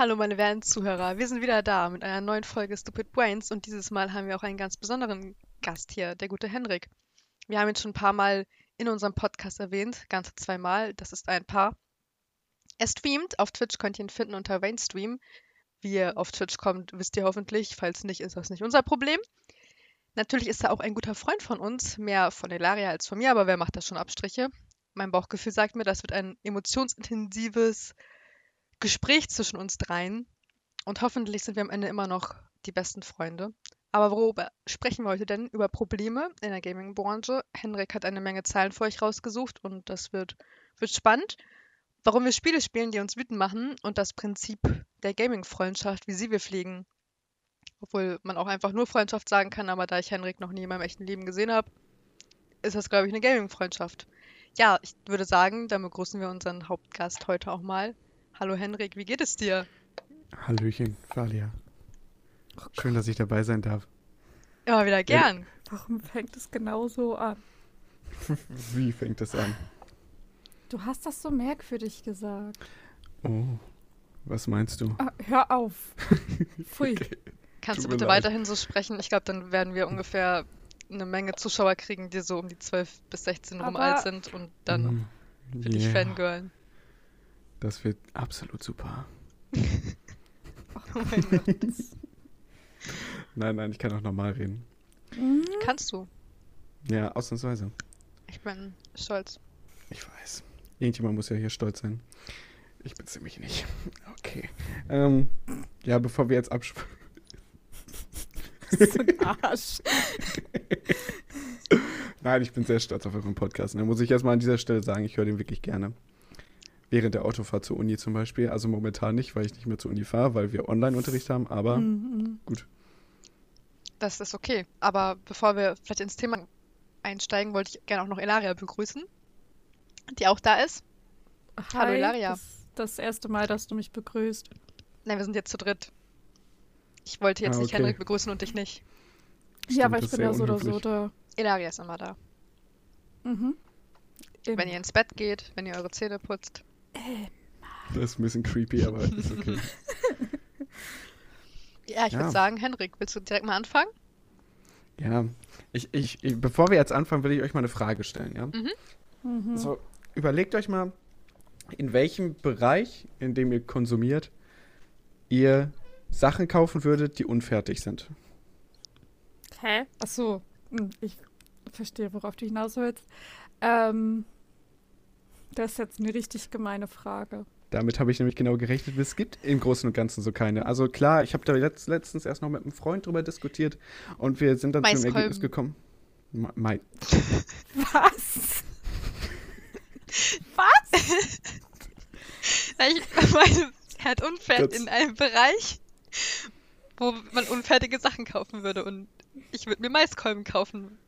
Hallo meine werten Zuhörer, wir sind wieder da mit einer neuen Folge Stupid Brains und dieses Mal haben wir auch einen ganz besonderen Gast hier, der gute Henrik. Wir haben ihn schon ein paar Mal in unserem Podcast erwähnt, ganze zweimal, das ist ein Paar. Er streamt, auf Twitch könnt ihr ihn finden unter Rainstream. Wie ihr auf Twitch kommt, wisst ihr hoffentlich, falls nicht, ist das nicht unser Problem. Natürlich ist er auch ein guter Freund von uns, mehr von Elaria als von mir, aber wer macht da schon Abstriche? Mein Bauchgefühl sagt mir, das wird ein emotionsintensives Gespräch zwischen uns dreien. Und hoffentlich sind wir am Ende immer noch die besten Freunde. Aber worüber sprechen wir heute denn? Über Probleme in der Gaming-Branche. Henrik hat eine Menge Zahlen für euch rausgesucht und das wird, wird spannend. Warum wir Spiele spielen, die uns wütend machen und das Prinzip der Gaming-Freundschaft, wie sie wir pflegen. Obwohl man auch einfach nur Freundschaft sagen kann, aber da ich Henrik noch nie in meinem echten Leben gesehen habe, ist das, glaube ich, eine Gaming-Freundschaft. Ja, ich würde sagen, dann begrüßen wir unseren Hauptgast heute auch mal. Hallo Henrik, wie geht es dir? Hallöchen, Valia. Schön, dass ich dabei sein darf. Immer wieder gern. Warum fängt es genau so an? Wie fängt es an? Du hast das so merkwürdig gesagt. Oh, was meinst du? Ah, hör auf. Pfui. Okay. Kannst Tut du bitte leid. weiterhin so sprechen? Ich glaube, dann werden wir ungefähr eine Menge Zuschauer kriegen, die so um die 12 bis 16 rum Aber- alt sind und dann Mm, für dich yeah, fangirlen. Das wird absolut super. Oh mein Gott. Nein, nein, ich kann auch normal reden. Mhm. Kannst du? Ja, ausnahmsweise. Ich bin stolz. Ich weiß. Irgendjemand muss ja hier stolz sein. Ich bin ziemlich nicht. Okay. Ähm, ja, bevor wir jetzt absp... So ein Arsch. Nein, ich bin sehr stolz auf euren Podcast. Da muss ich erstmal an dieser Stelle sagen, ich höre den wirklich gerne. Während der Autofahrt zur Uni zum Beispiel. Also momentan nicht, weil ich nicht mehr zur Uni fahre, weil wir Online-Unterricht haben, aber Mhm. Das ist okay. Aber bevor wir vielleicht ins Thema einsteigen, wollte ich gerne auch noch Elaria begrüßen, die auch da ist. Hallo, Hi, Ilaria. Das, das erste Mal, dass du mich begrüßt. Nein, wir sind jetzt zu dritt. Ich wollte jetzt Ah, nicht okay. Henrik begrüßen und dich nicht. ja, Stimmt, aber das ich bin ja so oder so da. Elaria ist immer da. Mhm. Wenn ihr ins Bett geht, wenn ihr eure Zähne putzt. Das ist ein bisschen creepy, aber ist okay. Ja, ich Ja. würde sagen, Henrik, willst du direkt mal anfangen? Ja, ich, ich, ich, bevor wir jetzt anfangen, will ich euch mal eine Frage stellen, ja? Mhm. So, überlegt euch mal, in welchem Bereich, in dem ihr konsumiert, ihr Sachen kaufen würdet, die unfertig sind. Hä? Achso, ich verstehe, worauf du hinaus willst. Ähm, das ist jetzt eine richtig gemeine Frage. Damit habe ich nämlich genau gerechnet. Es gibt im Großen und Ganzen so keine. Also klar, ich habe da letzt, letztens erst noch mit einem Freund drüber diskutiert und wir sind dann zu dem Maiskolben. Ergebnis gekommen. Ma- Mai Was? Ich meine, er hat Das- in einem Bereich, wo man unfertige Sachen kaufen würde. Und ich würde mir Maiskolben kaufen.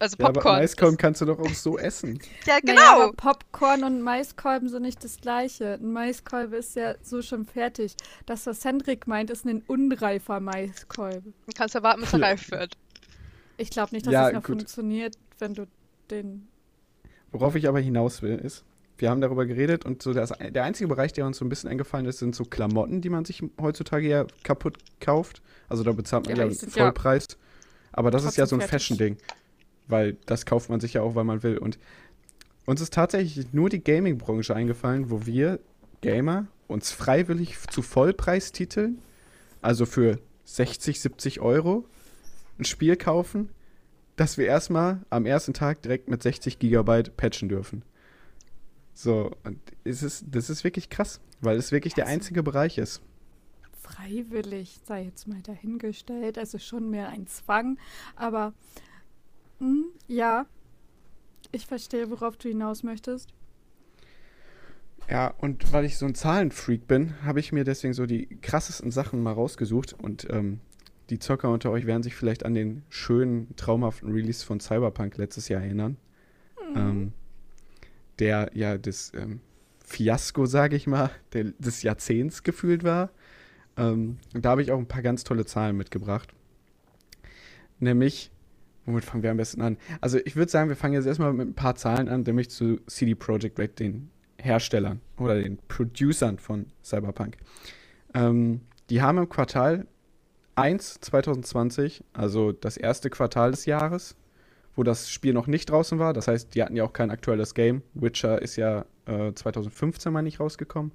Also ja, aber Popcorn. Maiskolben kannst du doch auch so essen. Das, ja, Naja, genau. aber Popcorn und Maiskolben sind nicht das gleiche. Ein Maiskolbe ist ja so schon fertig. Das, was Hendrik meint, ist ein unreifer Maiskolbe. Du kannst ja warten, bis er Ja. reif wird. Ich glaube nicht, dass Ja, es noch gut. funktioniert, wenn du den. Worauf ich aber hinaus will, ist, wir haben darüber geredet und so das, der einzige Bereich, der uns so ein bisschen eingefallen ist, sind so Klamotten, die man sich heutzutage ja kaputt kauft. Also da bezahlt man Ja, ja, sind ja Vollpreis. aber das ist ja so trotzdem ein. Fashion-Ding. Weil das kauft man sich ja auch, weil man will. Und uns ist tatsächlich nur die Gaming-Branche eingefallen, wo wir Gamer uns freiwillig zu Vollpreistiteln, also für 60, 70 Euro, ein Spiel kaufen, dass wir erstmal am ersten Tag direkt mit 60 Gigabyte patchen dürfen. So, und es ist, das ist wirklich krass, weil es wirklich der einzige Bereich ist. Freiwillig sei jetzt mal dahingestellt, also schon mehr ein Zwang, aber hm, ja, ich verstehe, worauf du hinaus möchtest. Ja, und weil ich so ein Zahlenfreak bin, habe ich mir deswegen so die krassesten Sachen mal rausgesucht und ähm, die Zocker unter euch werden sich vielleicht an den schönen, traumhaften Release von Cyberpunk letztes Jahr erinnern. Ähm, der ja das ähm, Fiasko, sage ich mal, der, des Jahrzehnts gefühlt war. Ähm, und da habe ich auch ein paar ganz tolle Zahlen mitgebracht. Nämlich, womit fangen wir am besten an? Also ich würde sagen, wir fangen jetzt erstmal mit ein paar Zahlen an, nämlich zu CD Projekt Red, den Herstellern oder den Producern von Cyberpunk. Ähm, die haben im Quartal 1 2020, also das erste Quartal des Jahres, wo das Spiel noch nicht draußen war. Das heißt, die hatten ja auch kein aktuelles Game. Witcher ist ja äh, 2015 mal nicht rausgekommen.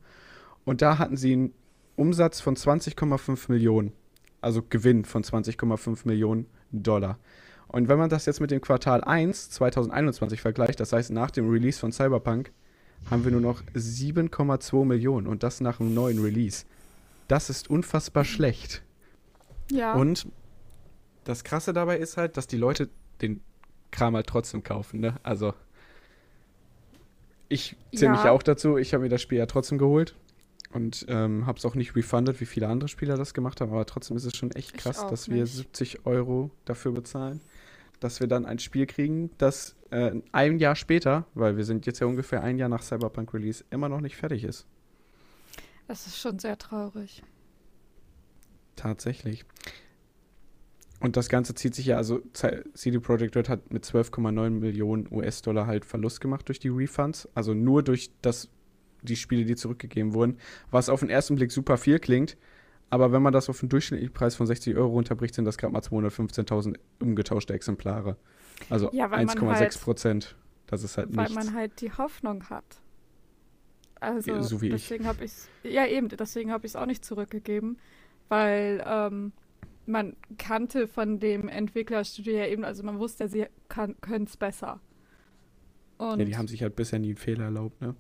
Und da hatten sie einen Umsatz von 20,5 Millionen. Also Gewinn von 20,5 Millionen Dollar. Und wenn man das jetzt mit dem Quartal 1 2021 vergleicht, das heißt nach dem Release von Cyberpunk, haben wir nur noch 7,2 Millionen und das nach einem neuen Release. Das ist unfassbar schlecht. Ja. Und das Krasse dabei ist halt, dass die Leute den Kram halt trotzdem kaufen, ne? Also ich zähle mich Ja. ja auch dazu. Ich habe mir das Spiel ja trotzdem geholt und ähm, habe es auch nicht refunded, wie viele andere Spieler das gemacht haben. Aber trotzdem ist es schon echt krass, dass wir nicht. 70 Euro dafür bezahlen, dass wir dann ein Spiel kriegen, das äh, ein Jahr später, weil wir sind jetzt ja ungefähr ein Jahr nach Cyberpunk Release, immer noch nicht fertig ist. Das ist schon sehr traurig. Tatsächlich. Und das Ganze zieht sich ja, also CD Projekt Red hat mit 12,9 Millionen US-Dollar halt Verlust gemacht durch die Refunds. Also nur durch das, die Spiele, die zurückgegeben wurden. Was auf den ersten Blick super viel klingt. Aber wenn man das auf einen durchschnittlichen Preis von 60 Euro runterbricht, sind das gerade mal 215.000 umgetauschte Exemplare. Also Ja, weil man 1,6 halt- Prozent. Das ist halt Weil nichts. man halt die Hoffnung hat. Also Ja, so wie deswegen habe ich ja eben, deswegen habe ich es auch nicht zurückgegeben, weil ähm, man kannte von dem Entwicklerstudio ja eben, also man wusste, sie können es besser. Und ja, die haben sich halt bisher nie einen Fehler erlaubt, ne?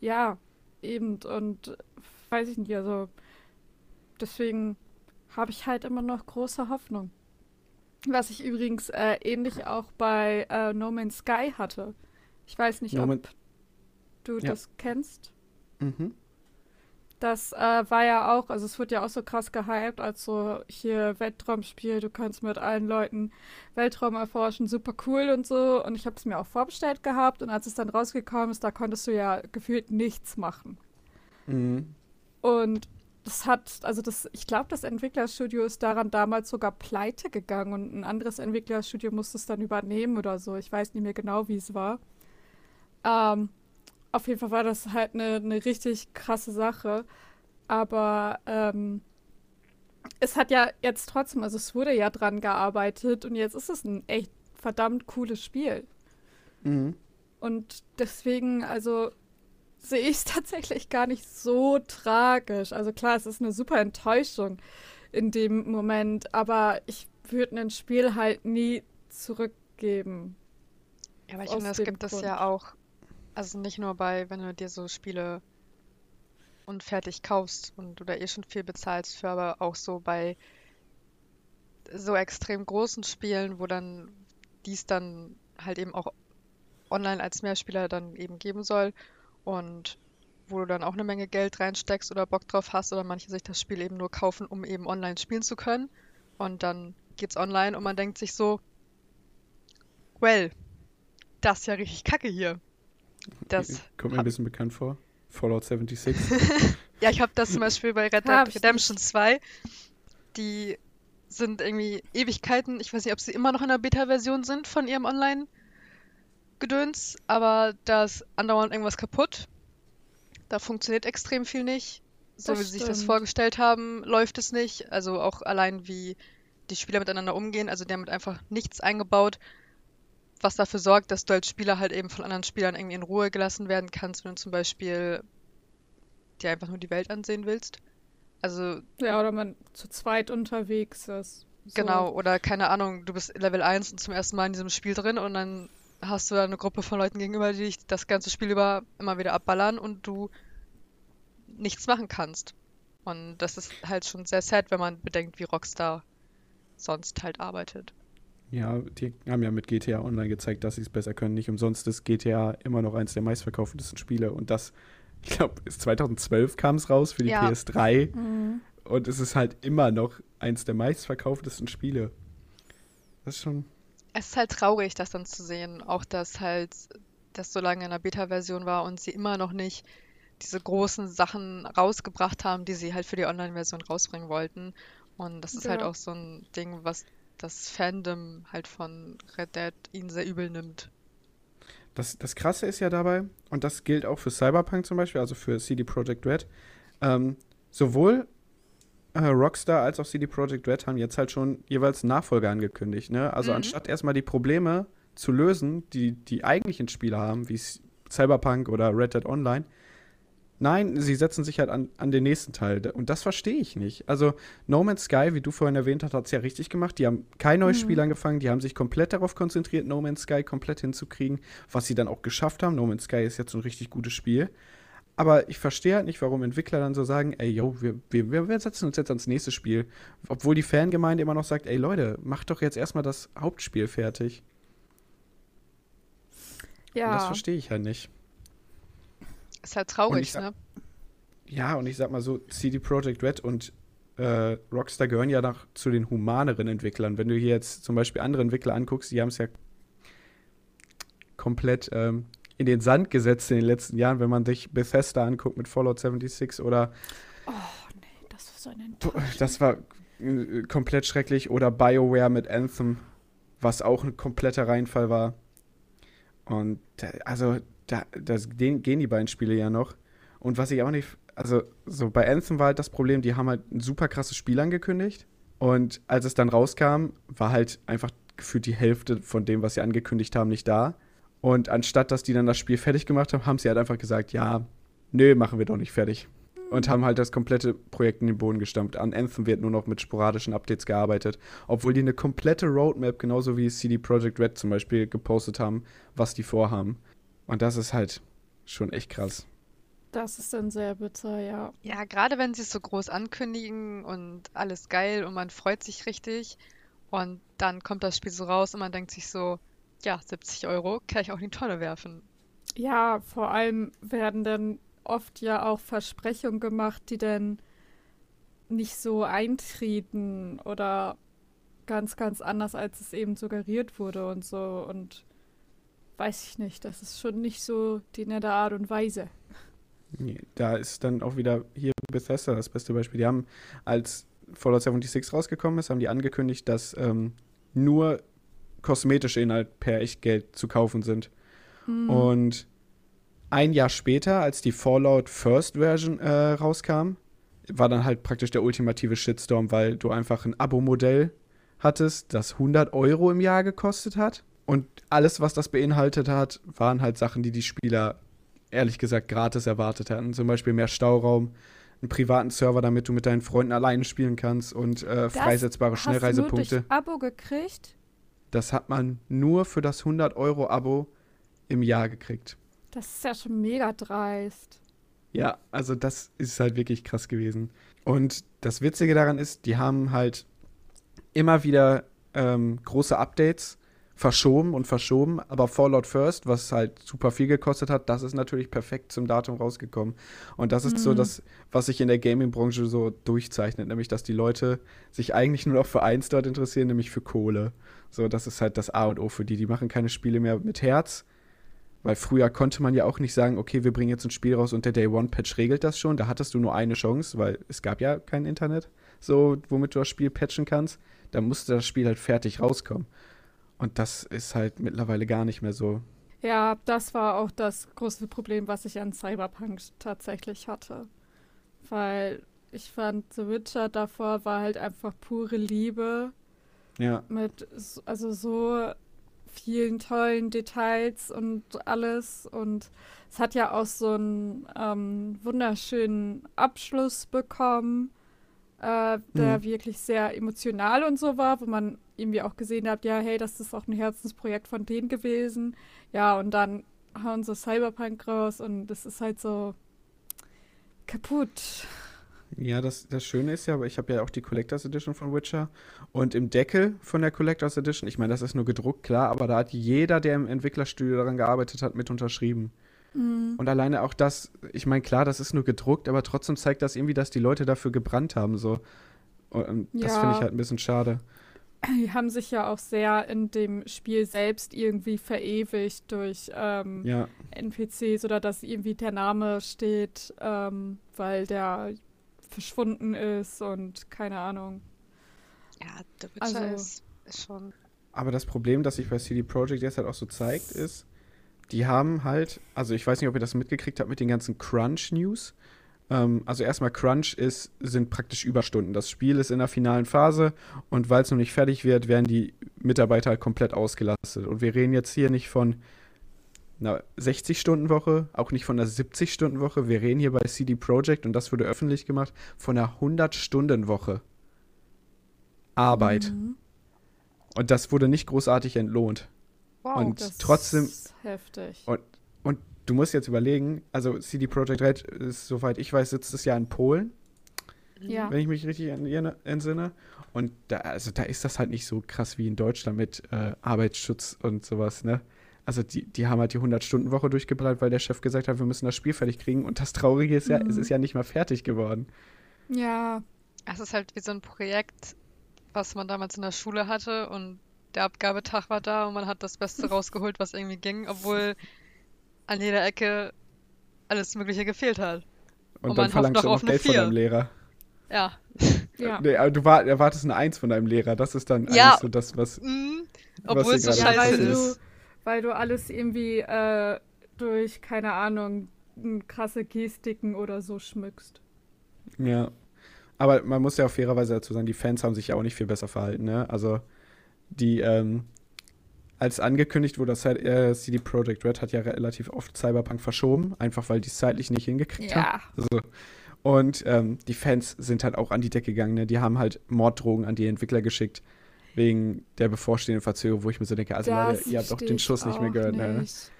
ja, eben und weiß ich nicht, also deswegen habe ich halt immer noch große Hoffnung. Was ich übrigens äh, ähnlich auch bei äh, No Man's Sky hatte. Ich weiß nicht, No ob du Ja. das kennst. Mhm. Das äh, war ja auch, also es wird ja auch so krass gehypt, als so hier Weltraumspiel, du kannst mit allen Leuten Weltraum erforschen, super cool und so. Und ich habe es mir auch vorbestellt gehabt und als es dann rausgekommen ist, da konntest du ja gefühlt nichts machen. Mhm. Und das hat, also das, ich glaube, das Entwicklerstudio ist daran damals sogar pleite gegangen und ein anderes Entwicklerstudio musste es dann übernehmen oder so. Ich weiß nicht mehr genau, wie es war. Ähm, auf jeden Fall war das halt eine, eine richtig krasse Sache. Aber ähm, es hat ja jetzt trotzdem, also es wurde ja dran gearbeitet und jetzt ist es ein echt verdammt cooles Spiel. Mhm. Und deswegen, also sehe ich es tatsächlich gar nicht so tragisch. Also klar, es ist eine super Enttäuschung in dem Moment, aber ich würde ein Spiel halt nie zurückgeben. Ja, aber ich finde, es gibt es Grund. ja auch, also nicht nur bei, wenn du dir so Spiele unfertig kaufst und du da eh schon viel bezahlst für, aber auch so bei so extrem großen Spielen, wo dann dies dann halt eben auch online als Mehrspieler dann eben geben soll und wo du dann auch eine Menge Geld reinsteckst oder Bock drauf hast oder manche sich das Spiel eben nur kaufen, um eben online spielen zu können und dann geht's online und man denkt sich so, well, das ist ja richtig kacke hier. Das, Kommt mir ein bisschen bekannt vor. Fallout 76. ja, ich habe das zum Beispiel bei Red Dead Redemption 2. Die sind irgendwie Ewigkeiten. Ich weiß nicht, ob sie immer noch in der Beta-Version sind von ihrem Online-Gedöns, aber da ist andauernd irgendwas kaputt. Da funktioniert extrem viel nicht. So Das wie sie sich das vorgestellt haben, läuft es nicht. Also auch allein wie die Spieler miteinander umgehen. Also die haben einfach nichts eingebaut, was dafür sorgt, dass du als Spieler halt eben von anderen Spielern irgendwie in Ruhe gelassen werden kannst, wenn du zum Beispiel dir einfach nur die Welt ansehen willst. Also Ja, oder man zu zweit unterwegs ist. So. Genau, oder keine Ahnung, du bist Level 1 und zum ersten Mal in diesem Spiel drin und dann hast du da eine Gruppe von Leuten gegenüber, die dich das ganze Spiel über immer wieder abballern und du nichts machen kannst. Und das ist halt schon sehr sad, wenn man bedenkt, wie Rockstar sonst halt arbeitet. Ja, die haben ja mit GTA Online gezeigt, dass sie es besser können. Nicht umsonst ist GTA immer noch eins der meistverkauftesten Spiele. Und das, ich glaube, 2012 kam es raus für die Ja. PS3. Mhm. Und es ist halt immer noch eins der meistverkauftesten Spiele. Das ist schon. Es ist halt traurig, das dann zu sehen. Auch, dass halt das so lange in der Beta-Version war und sie immer noch nicht diese großen Sachen rausgebracht haben, die sie halt für die Online-Version rausbringen wollten. Und das ist halt Ja. auch so ein Ding, was das Fandom halt von Red Dead ihnen sehr übel nimmt. Das, das Krasse ist ja dabei, und das gilt auch für Cyberpunk zum Beispiel, also für CD Projekt Red, ähm, sowohl äh, Rockstar als auch CD Projekt Red haben jetzt halt schon jeweils Nachfolger angekündigt. Ne? Also Mhm. anstatt erstmal die Probleme zu lösen, die die eigentlichen Spiele haben, wie Cyberpunk oder Red Dead Online, nein, sie setzen sich halt an, an den nächsten Teil. Und das verstehe ich nicht. Also No Man's Sky, wie du vorhin erwähnt hast, hat es ja richtig gemacht. Die haben kein neues Mhm. Spiel angefangen, die haben sich komplett darauf konzentriert, No Man's Sky komplett hinzukriegen, was sie dann auch geschafft haben. No Man's Sky ist jetzt ein richtig gutes Spiel. Aber ich verstehe halt nicht, warum Entwickler dann so sagen, ey, yo, wir, wir, wir- setzen uns jetzt ans nächste Spiel. Obwohl die Fangemeinde immer noch sagt, ey Leute, macht doch jetzt erstmal das Hauptspiel fertig. Und das Ja, verstehe ich halt nicht. Ist halt traurig, sag- ne? Ja, und ich sag mal so, CD Projekt Red und äh, Rockstar gehören ja noch zu den humaneren Entwicklern. Wenn du hier jetzt zum Beispiel andere Entwickler anguckst, die haben es ja komplett ähm, in den Sand gesetzt in den letzten Jahren, wenn man sich Bethesda anguckt mit Fallout 76 oder oh nee, das war so ein Das war äh, komplett schrecklich. Oder BioWare mit Anthem, was auch ein kompletter Reinfall war. Und da, also, da, das den, gehen die beiden Spiele ja noch. Und was ich auch nicht, also so bei Anthem war halt das Problem, die haben halt ein super krasses Spiel angekündigt. Und als es dann rauskam, war halt einfach gefühlt die Hälfte von dem, was sie angekündigt haben, nicht da. Und anstatt, dass die dann das Spiel fertig gemacht haben, haben sie halt einfach gesagt, ja, nö, machen wir doch nicht fertig und haben halt das komplette Projekt in den Boden gestampft. An Anthem wird nur noch mit sporadischen Updates gearbeitet, obwohl die eine komplette Roadmap, genauso wie CD Projekt Red zum Beispiel, gepostet haben, was die vorhaben. Und das ist halt schon echt krass. Das ist dann sehr bitter, ja. Ja, gerade wenn sie es so groß ankündigen und alles geil und man freut sich richtig und dann kommt das Spiel so raus und man denkt sich so, ja, 70 Euro kann ich auch in die Tonne werfen. Ja, vor allem werden dann oft ja auch Versprechungen gemacht, die dann nicht so eintreten oder ganz, ganz anders, als es eben suggeriert wurde und so. Und weiß ich nicht, das ist schon nicht so die nette Art und Weise. Nee, Da ist dann auch wieder hier Bethesda das beste Beispiel. Die haben, als Fallout 76 rausgekommen ist, haben die angekündigt, dass ähm, nur kosmetische Inhalte per Echtgeld zu kaufen sind. Hm. Und ein Jahr später, als die Fallout First Version äh, rauskam, war dann halt praktisch der ultimative Shitstorm, weil du einfach ein Abo-Modell hattest, das 100 Euro im Jahr gekostet hat. Und alles, was das beinhaltet hat, waren halt Sachen, die die Spieler ehrlich gesagt gratis erwartet hatten. Zum Beispiel mehr Stauraum, einen privaten Server, damit du mit deinen Freunden alleine spielen kannst und äh, freisetzbare Hast du nur Schnellreisepunkte. durch Abo gekriegt? Das hat man nur für das 100 Euro Abo im Jahr gekriegt. Das ist ja schon mega dreist. Ja, also das ist halt wirklich krass gewesen. Und das Witzige daran ist, die haben halt immer wieder ähm, große Updates verschoben und verschoben, aber Fallout First, was halt super viel gekostet hat, das ist natürlich perfekt zum Datum rausgekommen. Und das ist so Mhm. das, was sich in der Gaming-Branche so durchzeichnet, nämlich dass die Leute sich eigentlich nur noch für eins dort interessieren, nämlich für Kohle. So, das ist halt das A und O für die. Die machen keine Spiele mehr mit Herz, weil früher konnte man ja auch nicht sagen, okay, wir bringen jetzt ein Spiel raus und der Day One Patch regelt das schon. Da hattest du nur eine Chance, weil es gab ja kein Internet, so womit du das Spiel patchen kannst. Da musste das Spiel halt fertig rauskommen. Und das ist halt mittlerweile gar nicht mehr so. Ja, das war auch das große Problem, was ich an Cyberpunk tatsächlich hatte. Weil ich fand, The Witcher davor war halt einfach pure Liebe Ja, mit also so vielen tollen Details und alles. Und es hat ja auch so einen ähm, wunderschönen Abschluss bekommen, äh, der Mhm. wirklich sehr emotional und so war, wo man irgendwie auch gesehen hat, ja, hey, das ist auch ein Herzensprojekt von denen gewesen. Ja, und dann hauen sie Cyberpunk raus und das ist halt so kaputt. ja das, das Schöne ist ja, aber ich habe ja auch die Collectors Edition von Witcher. Und im Deckel von der Collectors Edition, ich meine, das ist nur gedruckt, klar, aber da hat jeder, der im Entwicklerstudio daran gearbeitet hat, mit unterschrieben. Mhm. Und alleine auch das, ich meine, klar, das ist nur gedruckt, aber trotzdem zeigt das irgendwie, dass die Leute dafür gebrannt haben. So. Und das Ja. finde ich halt ein bisschen schade. Die haben sich ja auch sehr in dem Spiel selbst irgendwie verewigt durch ähm, Ja, NPCs oder dass irgendwie der Name steht, ähm, weil der verschwunden ist und keine Ahnung. Ja, The Witcher Also- ist, ist schon. aber das Problem, das sich bei CD Projekt jetzt halt auch so zeigt, ist, die haben halt, also ich weiß nicht, ob ihr das mitgekriegt habt mit den ganzen Crunch-News. Ähm, also erstmal Crunch ist, sind praktisch Überstunden. Das Spiel ist in der finalen Phase und weil es noch nicht fertig wird, werden die Mitarbeiter halt komplett ausgelastet. Und wir reden jetzt hier nicht von einer 60-Stunden-Woche, auch nicht von einer 70-Stunden-Woche. Wir reden hier bei CD Projekt und das wurde öffentlich gemacht, von einer 100-Stunden-Woche. Arbeit. Mhm. Und das wurde nicht großartig entlohnt. Wow. Und Das trotzdem, ist heftig. Und- und du musst jetzt überlegen, also CD Projekt Red ist, soweit ich weiß, sitzt es ja in Polen, Ja. wenn ich mich richtig entsinne. Und da, also da ist das halt nicht so krass wie in Deutschland mit äh, Arbeitsschutz und sowas, ne? Also die, die haben halt die 100-Stunden-Woche durchgeballert, weil der Chef gesagt hat, wir müssen das Spiel fertig kriegen. Und das Traurige ist ja, Mhm. es ist ja nicht mal fertig geworden. Ja, Es ist halt wie so ein Projekt, was man damals in der Schule hatte und der Abgabetag war da und man hat das Beste rausgeholt, was irgendwie ging, obwohl an jeder Ecke alles Mögliche gefehlt hat. Und, Und dann verlangst du noch Geld von deinem Lehrer. Ja. ja. Nee, aber du war, erwartest eine Eins von deinem Lehrer. Das ist dann Ja. eigentlich so das, was. Mhm. Was Obwohl es hier so scheiße weil passiert du, ist. weil du alles irgendwie äh, durch, keine Ahnung, n- krasse Gestiken oder so schmückst. Ja. Aber man muss ja auch fairerweise dazu sagen, die Fans haben sich ja auch nicht viel besser verhalten, ne? Also, die, ähm, als angekündigt wurde, dass halt, äh, CD Projekt Red hat ja relativ oft Cyberpunk verschoben, einfach weil die es zeitlich nicht hingekriegt haben. Ja. Also, und ähm, die Fans sind halt auch an die Decke gegangen, ne? Die haben halt Morddrohungen an die Entwickler geschickt, wegen der bevorstehenden Verzögerung, wo ich mir so denke, also Leute, ihr habt doch den Schuss nicht mehr gehört, ne? nicht.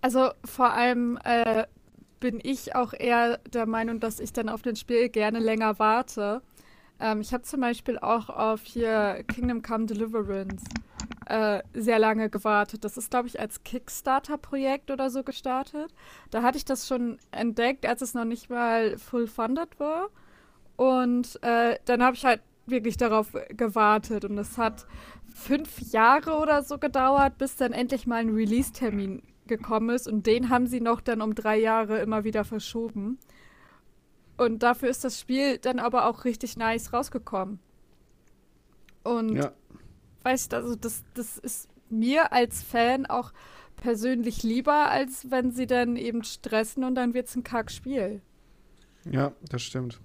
Also vor allem äh, bin ich auch eher der Meinung, dass ich dann auf das Spiel gerne länger warte. Ähm, ich habe zum Beispiel auch auf hier Kingdom Come Deliverance äh, sehr lange gewartet. Das ist, glaube ich, als Kickstarter-Projekt oder so gestartet. Da hatte ich das schon entdeckt, als es noch nicht mal full funded war. Und äh, dann habe ich halt wirklich darauf gewartet. Und es hat fünf Jahre oder so gedauert, bis dann endlich mal ein Release-Termin gekommen ist. Und den haben sie noch dann um drei Jahre immer wieder verschoben. Und dafür ist das Spiel dann aber auch richtig nice rausgekommen. Und Ja. Weißt du, also das, das ist mir als Fan auch persönlich lieber, als wenn sie dann eben stressen und dann wird es ein Kackspiel. Ja, das stimmt.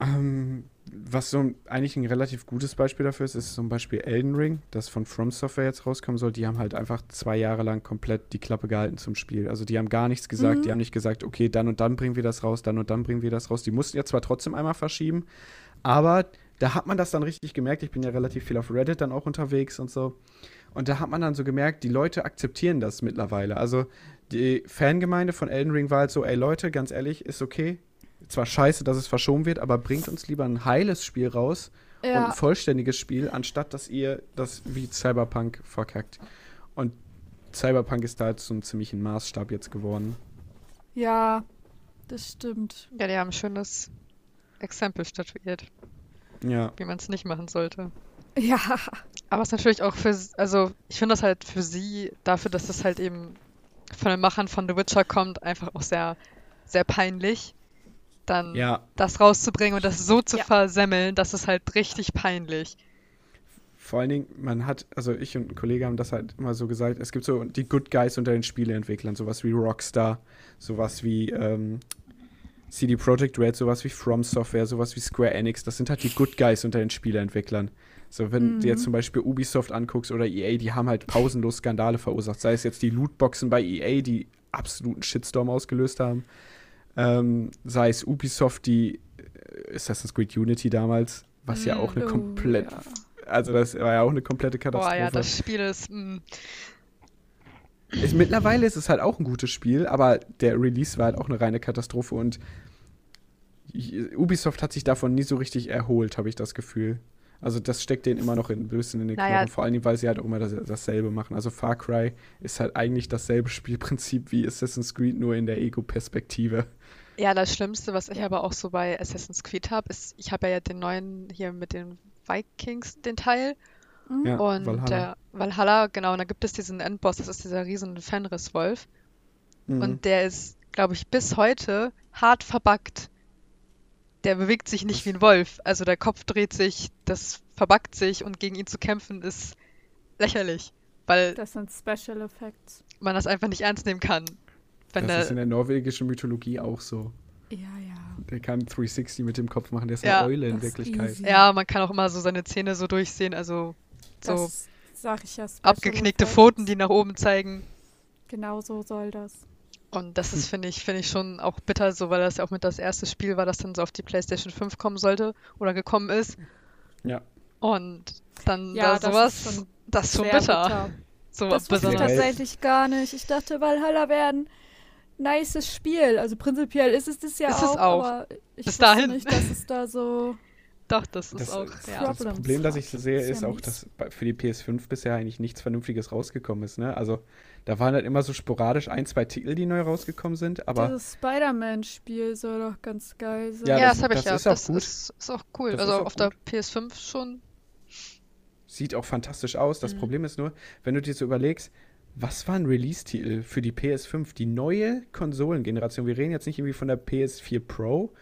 Ähm, was so ein- eigentlich ein relativ gutes Beispiel dafür ist, ist zum Beispiel Elden Ring, das von From Software jetzt rauskommen soll. Die haben halt einfach zwei Jahre lang komplett die Klappe gehalten zum Spiel. Also die haben gar nichts gesagt. Mhm. Die haben nicht gesagt, okay, dann und dann bringen wir das raus, dann und dann bringen wir das raus. Die mussten ja zwar trotzdem einmal verschieben, aber da hat man das dann richtig gemerkt. Ich bin ja relativ viel auf Reddit dann auch unterwegs und so. Und da hat man dann so gemerkt, die Leute akzeptieren das mittlerweile. Also die Fangemeinde von Elden Ring war halt so, ey Leute, ganz ehrlich, ist okay. Zwar scheiße, dass es verschoben wird, aber bringt uns lieber ein heiles Spiel raus und ein vollständiges Spiel, anstatt dass ihr das wie Cyberpunk verkackt. Und Cyberpunk ist da halt so ein ziemlichen Maßstab jetzt geworden. ja, das stimmt. Ja, die haben ein schönes Exempel statuiert, Ja. wie man es nicht machen sollte. Ja, Aber es ist natürlich auch für, also ich finde das halt für sie, dafür, dass das halt eben von den Machern von The Witcher kommt, einfach auch sehr, sehr peinlich, dann Ja, das rauszubringen und das so zu Ja. versemmeln, das ist halt richtig peinlich. vor allen Dingen, man hat, also ich und ein Kollege haben das halt immer so gesagt, es gibt so die Good Guys unter den Spieleentwicklern, sowas wie Rockstar, sowas wie ähm, CD Projekt Red, sowas wie From Software, sowas wie Square Enix, das sind halt die Good Guys unter den Spieleentwicklern. So, wenn Mhm. du jetzt zum Beispiel Ubisoft anguckst oder EA, die haben halt pausenlos Skandale verursacht, sei es jetzt die Lootboxen bei EA, die absoluten Shitstorm ausgelöst haben, ähm, sei es Ubisoft, die äh, Assassin's Creed Unity damals, was ja Mhm. auch eine Oh, komplett ja. also das war ja auch eine komplette Boah, Katastrophe. ja, das Spiel ist, mm, ist, mittlerweile ist es halt auch ein gutes Spiel, aber der Release war halt auch eine reine Katastrophe und Ubisoft hat sich davon nie so richtig erholt, habe ich das Gefühl. Also das steckt denen immer noch ein bisschen in den Naja. Knochen, vor allem, weil sie halt auch immer das, dasselbe machen. Also Far Cry ist halt eigentlich dasselbe Spielprinzip wie Assassin's Creed, nur in der Ego-Perspektive. Ja, das Schlimmste, was ich aber auch so bei Assassin's Creed habe, ist, ich habe ja den neuen hier mit den Vikings, den Teil. Ja, und Valhalla. der Valhalla, genau, und da gibt es diesen Endboss, das ist dieser riesen Fenris-Wolf. Mhm. Und der ist, glaube ich, bis heute hart verbuggt. Der bewegt sich nicht wie ein Wolf. Also der Kopf dreht sich, das verbuggt sich und gegen ihn zu kämpfen ist lächerlich, weil Das sind Special Effects. man das einfach nicht ernst nehmen kann, Wenn das der, ist in der norwegischen Mythologie auch so. Ja, ja. Der kann 360 mit dem Kopf machen, der ist Ja, eine Eule in Wirklichkeit. easy. ja, man kann auch immer so seine Zähne so durchsehen, also so Das sag ich ja. Abgeknickte Effects. Pfoten, die nach oben zeigen. Genau so soll das. Und das ist, Hm. finde ich, finde ich schon auch bitter, so weil das ja auch mit das erste Spiel war, das dann so auf die PlayStation 5 kommen sollte oder gekommen ist. Ja. Und dann Ja, da das ist sowas, schon das ist schon bitter. bitter. So Das wusste ich tatsächlich gar nicht. Ich dachte, Valhalla wäre ein nices Spiel. Also prinzipiell ist es das ja Ist es auch, auch. aber ich Bis dahin. nicht, dass es da so... Doch, das ist Das, auch, das, ja. das Problem, das ich sehe, Ist ja ist auch, mies. dass für die PS5 bisher eigentlich nichts Vernünftiges rausgekommen ist. Ne? Also da waren halt immer so sporadisch ein, zwei Titel, die neu rausgekommen sind, aber Dieses Spider-Man-Spiel soll doch ganz geil sein. Ja, Ja, das- das habe ich das ja. ist auch das gut. Ist, ist auch cool. Das also auch auf der gut. PS5 schon. sieht auch fantastisch aus. Das Mhm. Problem ist nur, wenn du dir so überlegst, was war ein Release-Titel für die PS5? Die neue Konsolengeneration. Wir reden jetzt nicht irgendwie von der PS4 Pro.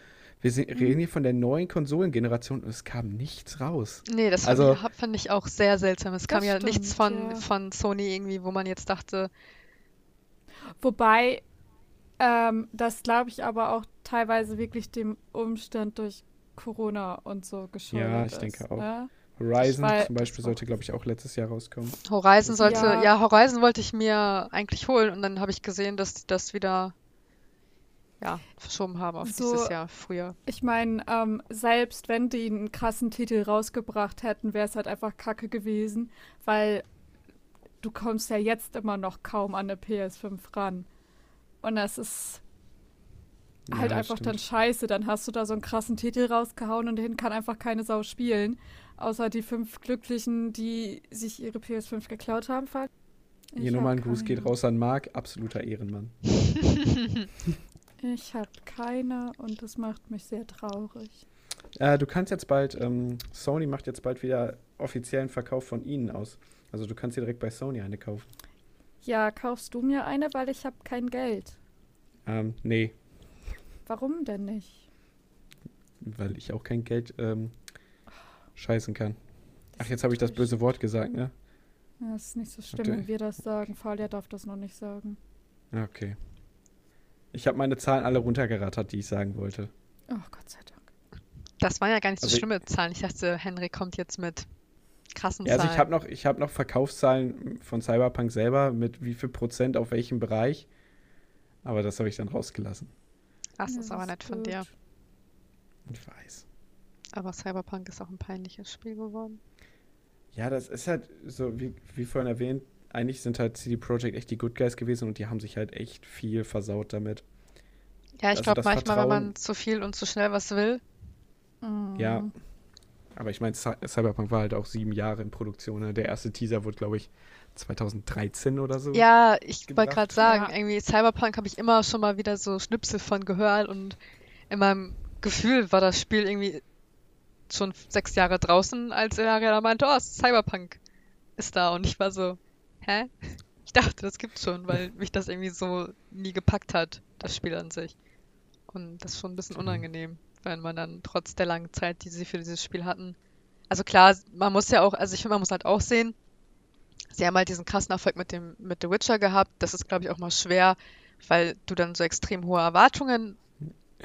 Wir Mhm. reden hier von der neuen Konsolengeneration und es kam nichts raus. Nee, das Also- fand, ich, fand ich auch sehr seltsam. Es kam ja nichts von, stimmt, ja. von Sony irgendwie, wo man jetzt dachte, Wobei ähm, das, glaube ich, aber auch teilweise wirklich dem Umstand durch Corona und so geschuldet Ja, ich ist. denke auch. Ne? Horizon Weil- zum Beispiel sollte, glaube ich, auch letztes Jahr rauskommen. Horizon sollte, Ja. ja, Horizon wollte ich mir eigentlich holen und dann habe ich gesehen, dass das wieder, ja, verschoben haben auf So- dieses Jahr früher. Ich meine, ähm, selbst wenn die einen krassen Titel rausgebracht hätten, wäre es halt einfach kacke gewesen, weil du kommst ja jetzt immer noch kaum an eine PS5 ran. Und das ist halt Ja, einfach dann stimmt. scheiße. Dann hast du da so einen krassen Titel rausgehauen und den kann einfach keine Sau spielen. Außer die fünf Glücklichen, die sich ihre PS5 geklaut haben. Hier nochmal ein Gruß geht raus an Marc, absoluter Ehrenmann. Ich habe keine und das macht mich sehr traurig. Äh, du kannst jetzt bald, ähm, Sony macht jetzt bald wieder offiziellen Verkauf von ihnen aus. Also du kannst dir direkt bei Sony eine kaufen. Ja, kaufst du mir eine, weil ich habe kein Geld. Ähm, nee, Warum denn nicht? weil ich auch kein Geld ähm, scheißen kann. Ach, jetzt habe ich das böse Wort gesagt, ne? Ja, Das ist nicht so schlimm, wenn wir das sagen. Falia darf das noch nicht sagen. Okay. Ich habe meine Zahlen alle runtergerattert, die ich sagen wollte. Oh, Gott sei Dank. Das waren ja gar nicht so Also ich- schlimme Zahlen. Ich dachte, Henry kommt jetzt mit krassen Ja, also ich Zahlen. habe noch, ich hab noch Verkaufszahlen von Cyberpunk selber mit wie viel Prozent auf welchem Bereich. Aber das habe ich dann rausgelassen. Das Ja, ist aber nett von dir. Ich weiß. Aber Cyberpunk ist auch ein peinliches Spiel geworden. Ja, das ist halt so, wie, wie vorhin erwähnt, eigentlich sind halt CD Projekt echt die Good Guys gewesen und die haben sich halt echt viel versaut damit. Ja, ich Also glaube manchmal, wenn man Vertrauen- zu viel und zu schnell was will. Mhm. Ja. Aber ich meine, Cy- Cyberpunk war halt auch sieben Jahre in Produktion. Ne? Der erste Teaser wurde, glaube ich, 2013 oder so. Ja, ich wollte gerade sagen, Ja. irgendwie Cyberpunk habe ich immer schon mal wieder so Schnipsel von gehört und in meinem Gefühl war das Spiel irgendwie schon sechs Jahre draußen, als er da meinte, oh, Cyberpunk ist da und ich war so, hä? Ich dachte, das gibt's schon, weil mich das irgendwie so nie gepackt hat, das Spiel an sich. Und das ist schon ein bisschen Mhm. unangenehm, wenn man dann trotz der langen Zeit, die sie für dieses Spiel hatten. Also klar, man muss ja auch, also ich finde, man muss halt auch sehen, sie haben halt diesen krassen Erfolg mit dem, mit The Witcher gehabt. Das ist, glaube ich, auch mal schwer, weil du dann so extrem hohe Erwartungen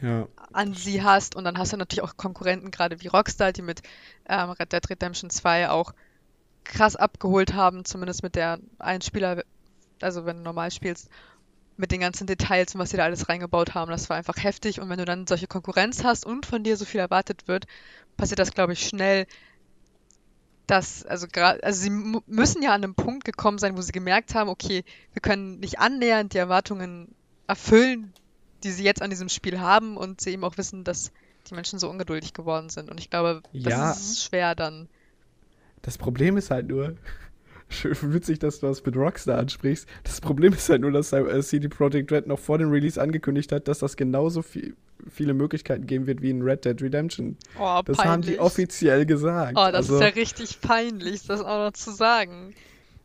Ja, an sie hast und dann hast du natürlich auch Konkurrenten, gerade wie Rockstar, die mit ähm, Red Dead Redemption 2 auch krass abgeholt haben, zumindest mit der einen Spieler, also wenn du normal spielst, mit den ganzen Details und was sie da alles reingebaut haben, das war einfach heftig und wenn du dann solche Konkurrenz hast und von dir so viel erwartet wird, passiert das, glaube ich, schnell, dass, also gerade, also sie müssen ja an einem Punkt gekommen sein, wo sie gemerkt haben, okay, wir können nicht annähernd die Erwartungen erfüllen, die sie jetzt an diesem Spiel haben und sie eben auch wissen, dass die Menschen so ungeduldig geworden sind. Und ich glaube, das Ja. ist schwer dann. Das Problem ist halt nur, schön witzig, dass du das mit Rockstar ansprichst. Das Problem ist halt nur, dass äh, CD Projekt Red noch vor dem Release angekündigt hat, dass das genauso viel, viele Möglichkeiten geben wird wie in Red Dead Redemption. Oh, Das haben die peinlich. offiziell gesagt. Oh, das also, ist ja richtig peinlich, das auch noch zu sagen.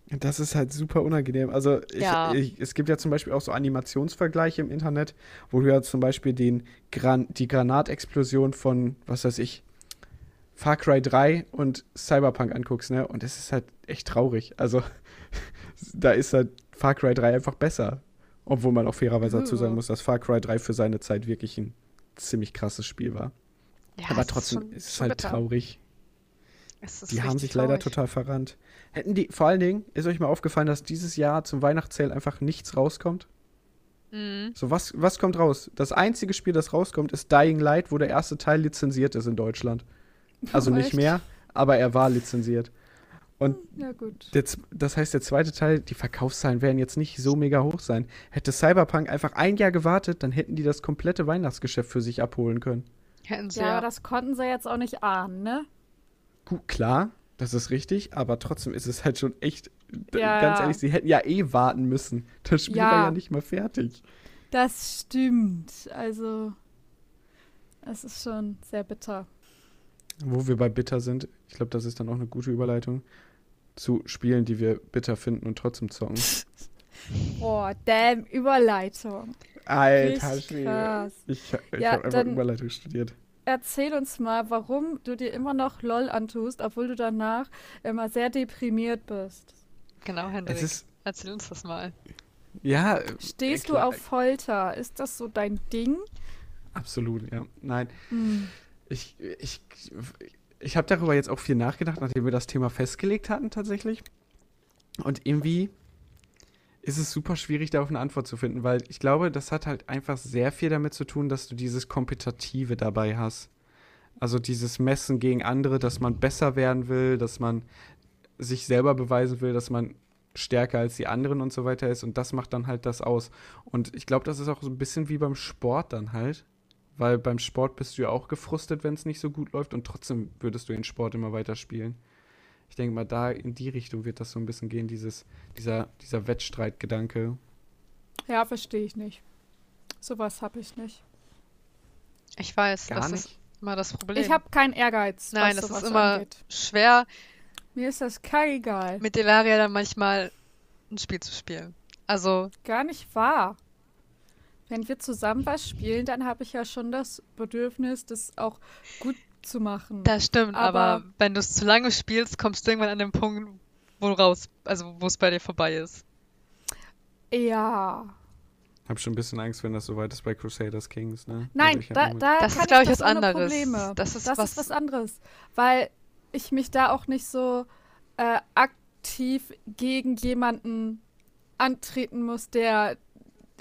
Das ist halt super unangenehm. Also ich, Ja. ich, es gibt ja zum Beispiel auch so Animationsvergleiche im Internet, wo du ja zum Beispiel den Gran die Granatexplosion von, was weiß ich, Far Cry 3 und Cyberpunk anguckst, ne? Und es ist halt echt traurig. Also da ist halt Far Cry 3 einfach besser. Obwohl man auch fairerweise dazu sagen muss, dass Far Cry 3 für seine Zeit wirklich ein ziemlich krasses Spiel war. Ja, Aber es ist trotzdem schon- ist es halt bitter. traurig. Es Die haben sich leider total verrannt. Hätten die, vor allen Dingen, ist euch mal aufgefallen, dass dieses Jahr zum Weihnachtszähl einfach nichts rauskommt? Mhm. So, was, was kommt raus? Das einzige Spiel, das rauskommt, ist Dying Light, wo der erste Teil lizenziert ist in Deutschland. Also nicht mehr, aber er war lizenziert. Und Ja, gut. der, das heißt, der zweite Teil, die Verkaufszahlen werden jetzt nicht so mega hoch sein. Hätte Cyberpunk einfach ein Jahr gewartet, dann hätten die das komplette Weihnachtsgeschäft für sich abholen können. Hätten sie Ja, ja. aber das konnten sie jetzt auch nicht ahnen, ne? Gut, klar, das ist richtig, aber trotzdem ist es halt schon echt, Ja, ganz ja. ehrlich, sie hätten ja eh warten müssen. Das Spiel Ja. war ja nicht mal fertig. Das stimmt. Also, es ist schon sehr bitter. Wo wir bei bitter sind, ich glaube, das ist dann auch eine gute Überleitung zu Spielen, die wir bitter finden und trotzdem zocken. Oh, damn, Überleitung. Alter Schwede. Ich, ich Ja, habe einfach Überleitung studiert. Erzähl uns mal, warum du dir immer noch LOL antust, obwohl du danach immer sehr deprimiert bist. Genau, Hendrik. Es ist, Erzähl uns das mal. ja. äh, Stehst klar, du auf Folter? Ist das so dein Ding? Absolut, ja. Nein, Hm. Ich, ich, ich habe darüber jetzt auch viel nachgedacht, nachdem wir das Thema festgelegt hatten tatsächlich. Und irgendwie ist es super schwierig, darauf eine Antwort zu finden, weil ich glaube, das hat halt einfach sehr viel damit zu tun, dass du dieses Kompetitive dabei hast. Also dieses Messen gegen andere, dass man besser werden will, dass man sich selber beweisen will, dass man stärker als die anderen und so weiter ist. Und das macht dann halt das aus. Und ich glaube, das ist auch so ein bisschen wie beim Sport dann halt. Weil beim Sport bist du ja auch gefrustet, wenn es nicht so gut läuft und trotzdem würdest du den Sport immer weiter spielen. Ich denke mal, da in die Richtung wird das so ein bisschen gehen, dieses, dieser, dieser Wettstreitgedanke. Ja, verstehe ich nicht. Sowas habe ich nicht. Ich weiß, Gar das nicht. ist immer das Problem. Ich habe keinen Ehrgeiz, Nein, was das sowas ist immer angeht. schwer, Mir ist das keinegal. mit Delaria dann manchmal ein Spiel zu spielen. Also, Gar nicht wahr. Wenn wir zusammen was spielen, dann habe ich ja schon das Bedürfnis, das auch gut zu machen. das stimmt, aber, Aber- wenn du es zu lange spielst, kommst du irgendwann an den Punkt, wo du raus, also wo es bei dir vorbei ist. ja. Hab schon ein bisschen Angst, wenn das so weit ist bei Crusaders Kings, ne? Nein, Also ich hab da, da Das kann ist, glaub ich, das was anderes. Probleme. Das ist das was- ist was anderes, weil ich mich da auch nicht so äh, aktiv gegen jemanden antreten muss, der